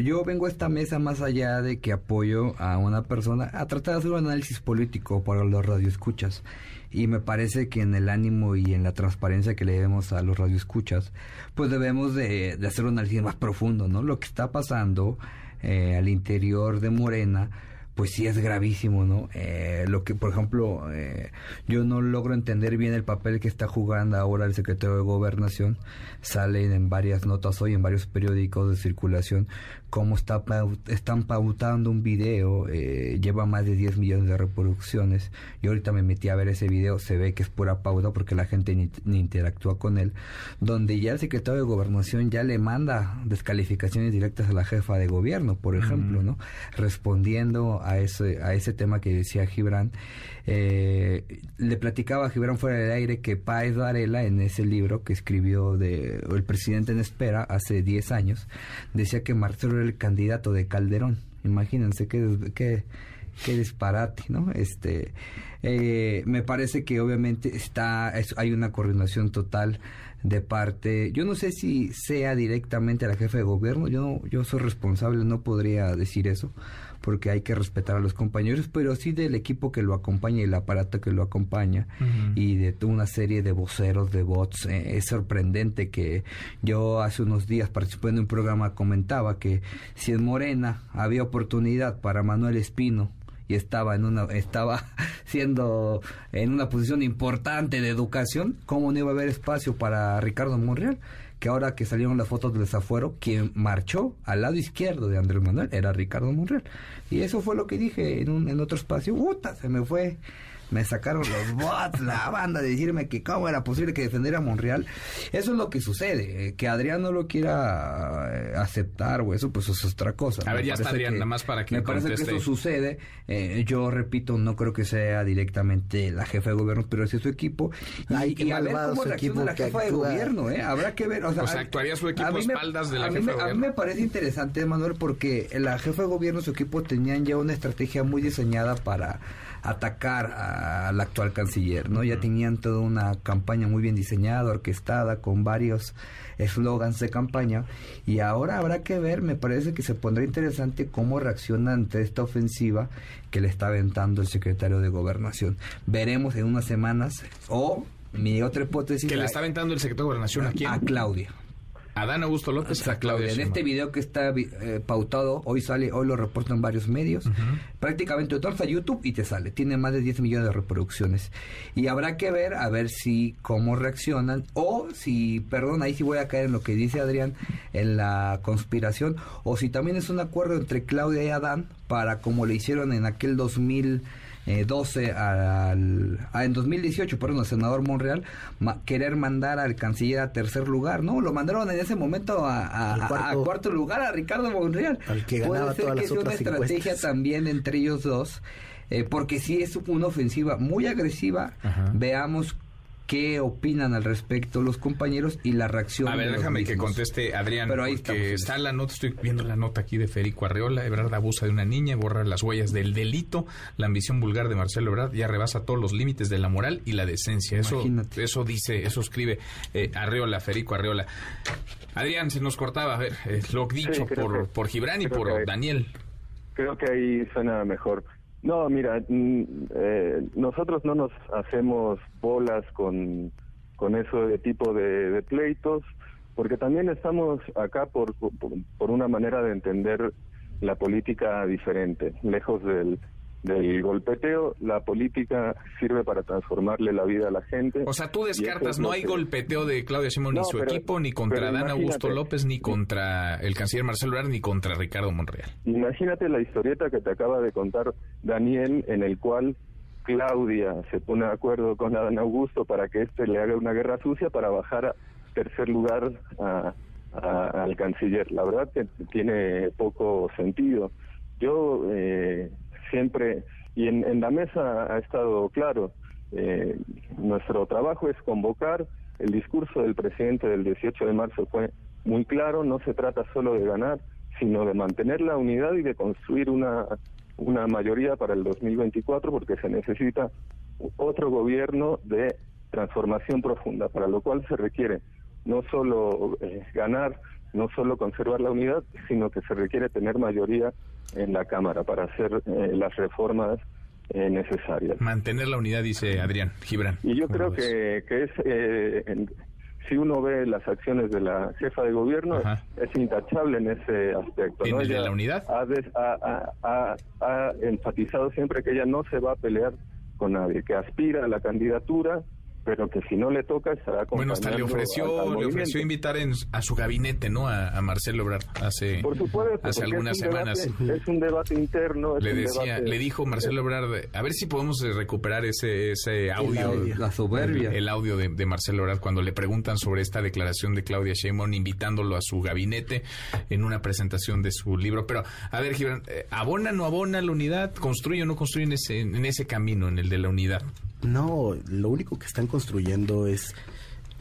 Yo vengo a esta mesa más allá de que apoyo a una persona a tratar de hacer un análisis político para los radioescuchas. Y me parece que en el ánimo y en la transparencia que le debemos a los radioescuchas, pues debemos de, hacer un análisis más profundo, ¿no? Lo que está pasando eh, al interior de Morena, pues sí es gravísimo, ¿no? Eh, lo que, por ejemplo, eh, yo no logro entender bien el papel que está jugando ahora el secretario de Gobernación. Salen en varias notas hoy, en varios periódicos de circulación, cómo está, están pautando un video, eh, lleva más de 10 millones de reproducciones. Yo ahorita me metí a ver ese video, se ve que es pura pauta porque la gente ni, ni interactúa con él, donde ya el secretario de Gobernación ya le manda descalificaciones directas a la jefa de gobierno, por ejemplo, ¿no? Respondiendo a ese, a ese tema que decía Gibran. Eh, le platicaba a Gibran fuera del aire que Páez Varela, en ese libro que escribió de El presidente en espera hace 10 años, decía que Marcelo era el candidato de Calderón. Imagínense qué, qué, qué disparate, ¿no? Este, eh, me parece que obviamente está, hay una coordinación total de parte, yo no sé si sea directamente la jefe de gobierno, yo yo soy responsable, no podría decir eso, porque hay que respetar a los compañeros, pero sí del equipo que lo acompaña y el aparato que lo acompaña y de una serie de voceros, de bots. Eh, es sorprendente que yo hace unos días participando en un programa comentaba que si en Morena había oportunidad para Manuel Espino y estaba en una estaba [LAUGHS] siendo en una posición importante de educación, ¿cómo no iba a haber espacio para Ricardo Monreal? Que ahora que salieron las fotos del desafuero, quien marchó al lado izquierdo de Andrés Manuel era Ricardo Monreal. Y eso fue lo que dije en, un, en otro espacio. ¡Puta! Se me fue me sacaron los bots, la banda, de decirme que cómo era posible que defendiera a Monreal. Eso es lo que sucede. Eh, que Adrián no lo quiera eh, aceptar o eso, pues es otra cosa. A ver, ya está Adrián, nada más para que Me parece que eso sucede. Eh, yo repito, no creo que sea directamente la jefa de gobierno, pero sí su equipo. Y, a ver cómo reacciona la jefa de gobierno, ¿eh? Habrá que ver. O sea, actuaría su equipo a espaldas de la jefa de gobierno. A mí me parece interesante, Manuel, porque la jefa de gobierno y su equipo tenían ya una estrategia muy diseñada para atacar al actual canciller, ¿no? Ya tenían toda una campaña muy bien diseñada, orquestada, con varios eslogans de campaña, y ahora habrá que ver, me parece que se pondrá interesante cómo reacciona ante esta ofensiva que le está aventando el secretario de Gobernación. Veremos en unas semanas, o mi otra hipótesis... Que le está aventando el secretario de Gobernación a quién? A Claudia. Adán Augusto López a Claudia. En este video que está eh, pautado, hoy sale, hoy lo reportan varios medios, prácticamente tú a YouTube y te sale. Tiene más de 10 millones de reproducciones. Y habrá que ver, a ver si, cómo reaccionan, o si, perdón, ahí sí voy a caer en lo que dice Adrián, en la conspiración, o si también es un acuerdo entre Claudia y Adán para, como le hicieron en aquel 2000 eh, 12 al, en 2018, perdón, el senador Monreal, querer mandar al canciller a tercer lugar, ¿no? Lo mandaron en ese momento a, cuarto, lugar a Ricardo Monreal. Al que ganaba Puede ser que sea una estrategia también entre ellos dos. Eh, porque si es una ofensiva muy agresiva, veamos qué opinan al respecto los compañeros y la reacción. A ver, déjame que conteste Adrián, Pero ahí porque está la nota, estoy viendo la nota aquí de Federico Arreola, Ebrard abusa de una niña, borra las huellas del delito, la ambición vulgar de Marcelo Ebrard ya rebasa todos los límites de la moral y la decencia. Eso, eso dice, eso escribe eh, Arreola, Federico Arreola. Adrián, se nos cortaba, a ver, eh, lo dicho por, por Gibran y por Daniel. Creo que ahí suena mejor. No, mira, mm, eh, nosotros no nos hacemos bolas con, con ese tipo de, pleitos, porque también estamos acá por, por una manera de entender la política diferente, lejos del, del golpeteo, la política sirve para transformarle la vida a la gente. O sea, tú descartas, no hay golpeteo de Claudia Simón ni su equipo, ni contra Dan Augusto López, ni contra el canciller Marcelo Ebrard, ni contra Ricardo Monreal. Imagínate la historieta que te acaba de contar Daniel, en el cual Claudia se pone de acuerdo con Dan Augusto para que éste le haga una guerra sucia para bajar a tercer lugar al canciller. La verdad que tiene poco sentido. Yo eh, siempre, y en, la mesa ha estado claro, eh, nuestro trabajo es convocar, el discurso del presidente del 18 de marzo fue muy claro, no se trata solo de ganar, sino de mantener la unidad y de construir una, una mayoría para el 2024 porque se necesita otro gobierno de transformación profunda, para lo cual se requiere no solo eh, ganar, no solo conservar la unidad, sino que se requiere tener mayoría en la Cámara para hacer eh, las reformas eh, necesarias. Mantener la unidad, dice Adrián Gibran. Y yo creo que, que es, eh, si uno ve las acciones de la jefa de gobierno, es intachable en ese aspecto. ¿En de la unidad? Ha, ha enfatizado siempre que ella no se va a pelear con nadie, que aspira a la candidatura pero que si no le toca estará Bueno, hasta le ofreció, le ofreció invitar a su gabinete, ¿no? A, Marcelo Ebrard hace, hace algunas semanas. es un debate interno. le decía, le dijo Marcelo Ebrard, a ver si podemos recuperar ese, ese audio. La soberbia. El, audio de, de, Marcelo Ebrard cuando le preguntan sobre esta declaración de Claudia Sheinbaum invitándolo a su gabinete en una presentación de su libro. Pero, a ver, Gibran, eh, ¿abona o no abona la unidad? ¿Construye o no construye en ese, en ese camino, en el de la unidad? No, lo único que están construyendo es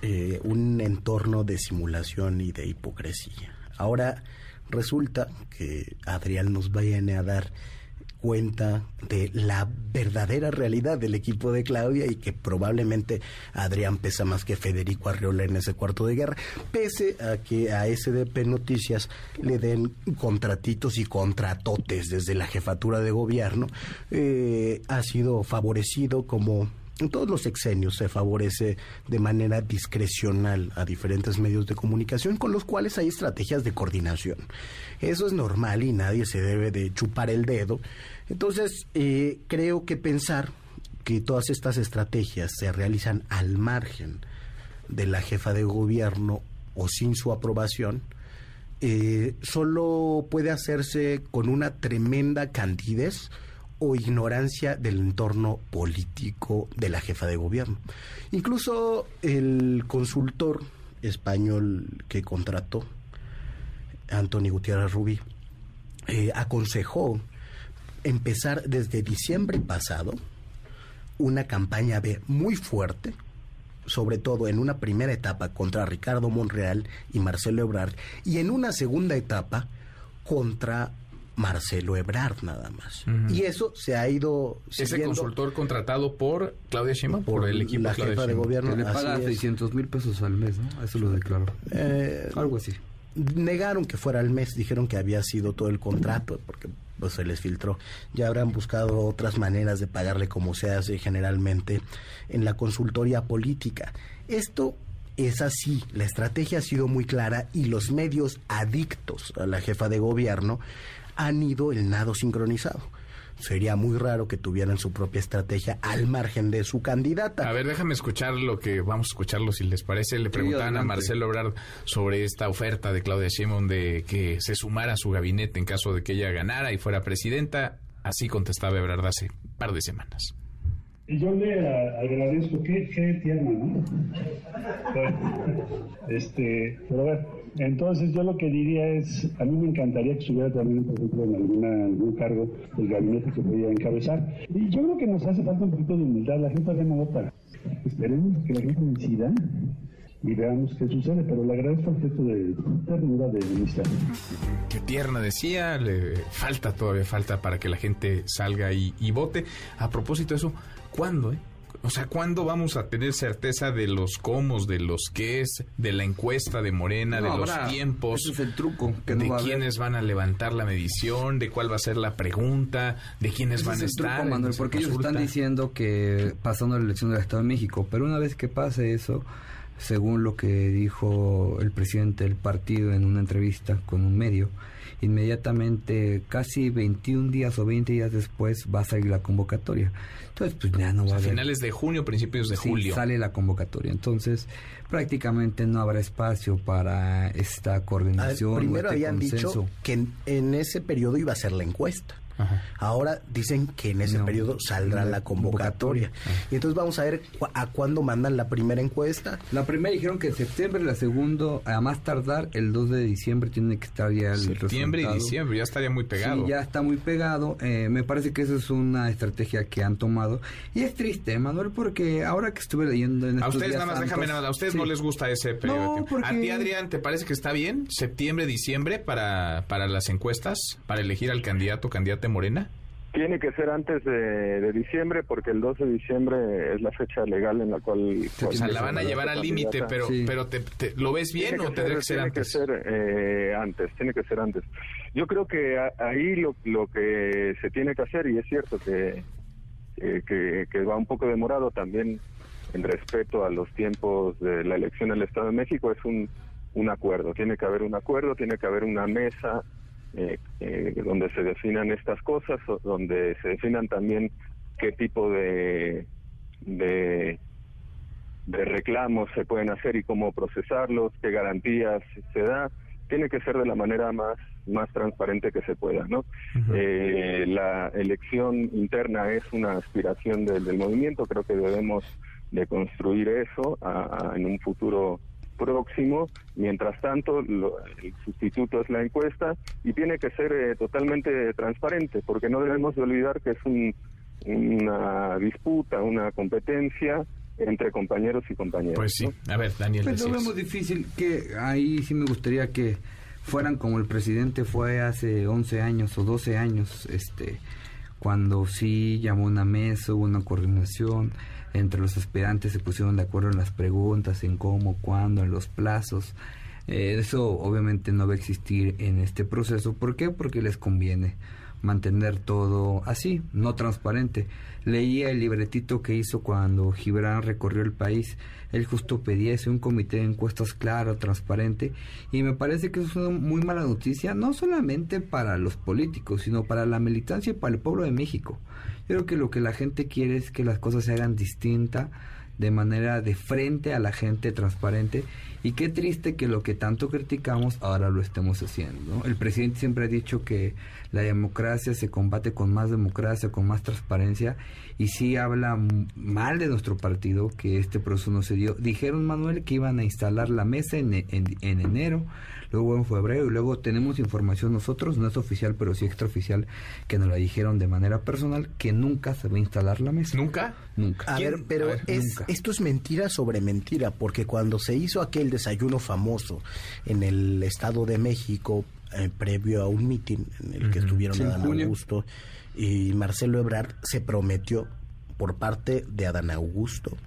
eh, un entorno de simulación y de hipocresía. Ahora resulta que Adrián nos viene a dar cuenta de la verdadera realidad del equipo de Claudia y que probablemente Adrián pesa más que Federico Arriola en ese cuarto de guerra, pese a que a SDP Noticias le den contratitos y contratotes desde la jefatura de gobierno, eh, ha sido favorecido como en todos los exenios se favorece de manera discrecional a diferentes medios de comunicación con los cuales hay estrategias de coordinación. Eso es normal y nadie se debe de chupar el dedo. Entonces, eh, creo que pensar que todas estas estrategias se realizan al margen de la jefa de gobierno o sin su aprobación, eh, solo puede hacerse con una tremenda candidez o ignorancia del entorno político de la jefa de gobierno. Incluso el consultor español que contrató, Antonio Gutiérrez Rubí, eh, aconsejó empezar desde diciembre pasado una campaña B muy fuerte, sobre todo en una primera etapa contra Ricardo Monreal y Marcelo Ebrard, y en una segunda etapa contra Marcelo Ebrard nada más. Y eso se ha ido Ese consultor contratado por Claudia Sheinbaum, por, el equipo la jefa de gobierno. Que le paga 600 mil pesos al mes, ¿no? Eso lo declaró. Eh, Algo así. Negaron que fuera al mes, dijeron que había sido todo el contrato, porque pues se les filtró. Ya habrán buscado otras maneras de pagarle como se hace generalmente en la consultoría política. Esto es así, la estrategia ha sido muy clara y los medios adictos a la jefa de gobierno han ido el nado sincronizado. Sería muy raro que tuvieran su propia estrategia al margen de su candidata. A ver, déjame escuchar lo que vamos a escucharlo si les parece. Le preguntaban a Marcelo Ebrard sobre esta oferta de Claudia Sheinbaum de que se sumara a su gabinete en caso de que ella ganara y fuera presidenta. Así contestaba Ebrard hace un par de semanas. Yo le agradezco, qué, qué tierno, ¿no? [LAUGHS] este, pero a ver, entonces yo lo que diría es, a mí me encantaría que estuviera también, por ejemplo, en alguna, algún cargo del gabinete que podía encabezar. Y yo creo que nos hace falta un poquito de humildad, la gente todavía no vota. Esperemos que la gente decida y veamos qué sucede, pero le agradezco el gesto de ternura de amistad. Qué tierna decía, le falta todavía, falta para que la gente salga y vote. A propósito de eso, ¿cuándo, eh? O sea, ¿cuándo vamos a tener certeza de los cómo, de los qué es, de la encuesta de Morena, No, de los tiempos? ese es el truco, que no de va a haber. quiénes van a levantar la medición, de cuál va a ser la pregunta, de quiénes Ese van es a truco, estar. en Manuel, porque ellos están diciendo que pasando la elección del Estado de México, pero una vez que pase eso, según lo que dijo el presidente del partido en una entrevista con un medio, inmediatamente, casi 21 días o 20 días después, va a salir la convocatoria. Entonces, pues ya no va A a haber. finales de junio, principios de Sí, julio. sale la convocatoria. Entonces, prácticamente no habrá espacio para esta ver, coordinación. o primero este habían consenso. dicho que en, en ese periodo iba a ser la encuesta. Ahora dicen que en ese No, periodo saldrá la la convocatoria. Y entonces vamos a ver cu- a cuándo mandan la primera encuesta. La primera dijeron que en septiembre, la segunda, a más tardar, el 2 de diciembre tiene que estar ya el Septiembre y diciembre, ya estaría muy pegado. Sí, ya está muy pegado. Eh, me parece que esa es una estrategia que han tomado. Y es triste, Manuel, porque ahora que estuve leyendo en A estos ustedes días nada más, déjame nada, a ustedes Sí. no les gusta ese periodo de No, tiempo. porque- A ti, Adrián, ¿te parece que está bien? ¿Septiembre, diciembre para, para las encuestas? ¿Para elegir al candidato o candidata de Morena? Tiene que ser antes de, de diciembre porque el 12 de diciembre es la fecha legal en la cual... O sea, la van a llevar al límite, pero, pero te, te- ¿lo ves bien Tiene o tendría que ser tiene antes? que ser eh, antes, tiene que ser antes. Yo creo que a- ahí lo, lo que se tiene que hacer, y es cierto que, eh, que, que va un poco demorado también en respeto a los tiempos de la elección del Estado de México, es un, un acuerdo. Tiene que haber un acuerdo, tiene que haber una mesa eh, eh, donde se definan estas cosas, donde se definan también qué tipo de, de de reclamos se pueden hacer y cómo procesarlos, qué garantías se da, tiene que ser de la manera más más transparente que se pueda, ¿no? Eh, la elección interna es una aspiración del, del movimiento, creo que debemos de construir eso a- a- en un futuro próximo. Mientras tanto, lo- el sustituto es la encuesta y tiene que ser eh, totalmente transparente, porque no debemos de olvidar que es un- una disputa, una competencia entre compañeros y compañeras. Pues sí. ¿no? A ver, Daniel. Pues lo decías. vemos difícil que ahí sí me gustaría que fueran como el presidente fue hace 11 años o 12 años, este cuando sí llamó una mesa, hubo una coordinación entre los aspirantes, se pusieron de acuerdo en las preguntas, en cómo, cuándo, en los plazos. Eh, eso obviamente no va a existir en este proceso. ¿Por qué? Porque les conviene mantener todo así, no transparente. Leía el libretito que hizo cuando Gibran recorrió el país. Él justo pedía ese un comité de encuestas claro, transparente, y me parece que eso es una muy mala noticia, no solamente para los políticos, sino para la militancia y para el pueblo de México. Yo creo que lo que la gente quiere es que las cosas se hagan distinta, de manera de frente a la gente, transparente, Y qué triste que lo que tanto criticamos ahora lo estemos haciendo. El presidente siempre ha dicho que la democracia se combate con más democracia, con más transparencia, y sí habla mal de nuestro partido que este proceso no se dio. Dijeron, Manuel, que iban a instalar la mesa en, en, en enero, luego en febrero, y luego tenemos información nosotros, no es oficial, pero sí extraoficial, que nos la dijeron de manera personal, que nunca se va a instalar la mesa. ¿Nunca? Nunca. A ver, pero es, esto es mentira sobre mentira, porque cuando se hizo aquel desayuno famoso en el Estado de México, eh, previo a un mitin en el que estuvieron Adán Augusto y Marcelo Ebrard, se prometió por parte de Adán Augusto,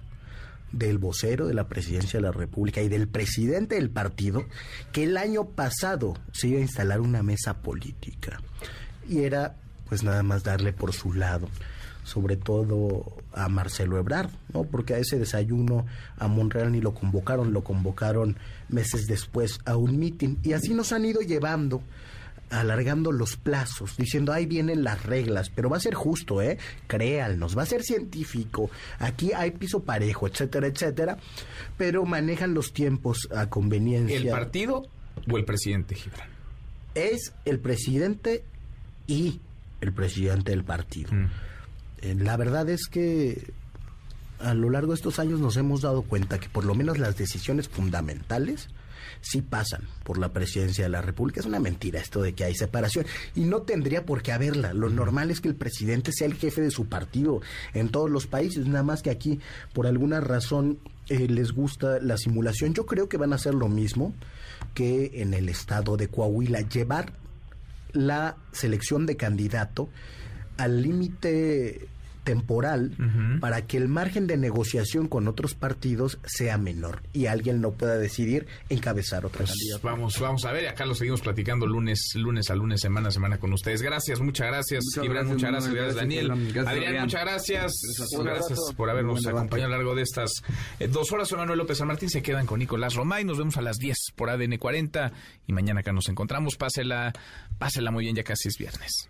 del vocero de la presidencia de la República y del presidente del partido, que el año pasado se iba a instalar una mesa política. Y era pues nada más darle por su lado sobre todo a Marcelo Ebrard, ¿no? Porque a ese desayuno a Monreal ni lo convocaron, lo convocaron meses después a un mitin y así nos han ido llevando alargando los plazos, diciendo ahí vienen las reglas, pero va a ser justo, ¿eh? Créanos, va a ser científico, aquí hay piso parejo, etcétera, etcétera, pero manejan los tiempos a conveniencia. ¿El partido o el presidente, Gibran? Es el presidente y el presidente del partido. Mm. Eh, la verdad es que a lo largo de estos años nos hemos dado cuenta que por lo menos las decisiones fundamentales sí pasan por la presidencia de la República. Es una mentira esto de que hay separación y no tendría por qué haberla. Lo normal es que el presidente sea el jefe de su partido en todos los países, nada más que aquí por alguna razón eh, les gusta la simulación. Yo creo que van a hacer lo mismo que en el estado de Coahuila, llevar la selección de candidato al límite temporal para que el margen de negociación con otros partidos sea menor y alguien no pueda decidir encabezar otra pues candidatura. Vamos, vamos a ver, y acá lo seguimos platicando lunes, lunes a lunes, semana a semana con ustedes. Gracias, muchas gracias, Gibran, muchas gracias, gracias, Daniel. Adrián, muchas gracias. Gracias, por habernos acompañado a lo largo de estas eh, dos horas. Soy Manuel López San Martín, se quedan con Nicolás Romay, nos vemos a las 10 por ADN 40 y mañana acá nos encontramos. Pásela, pásela muy bien, ya casi es viernes.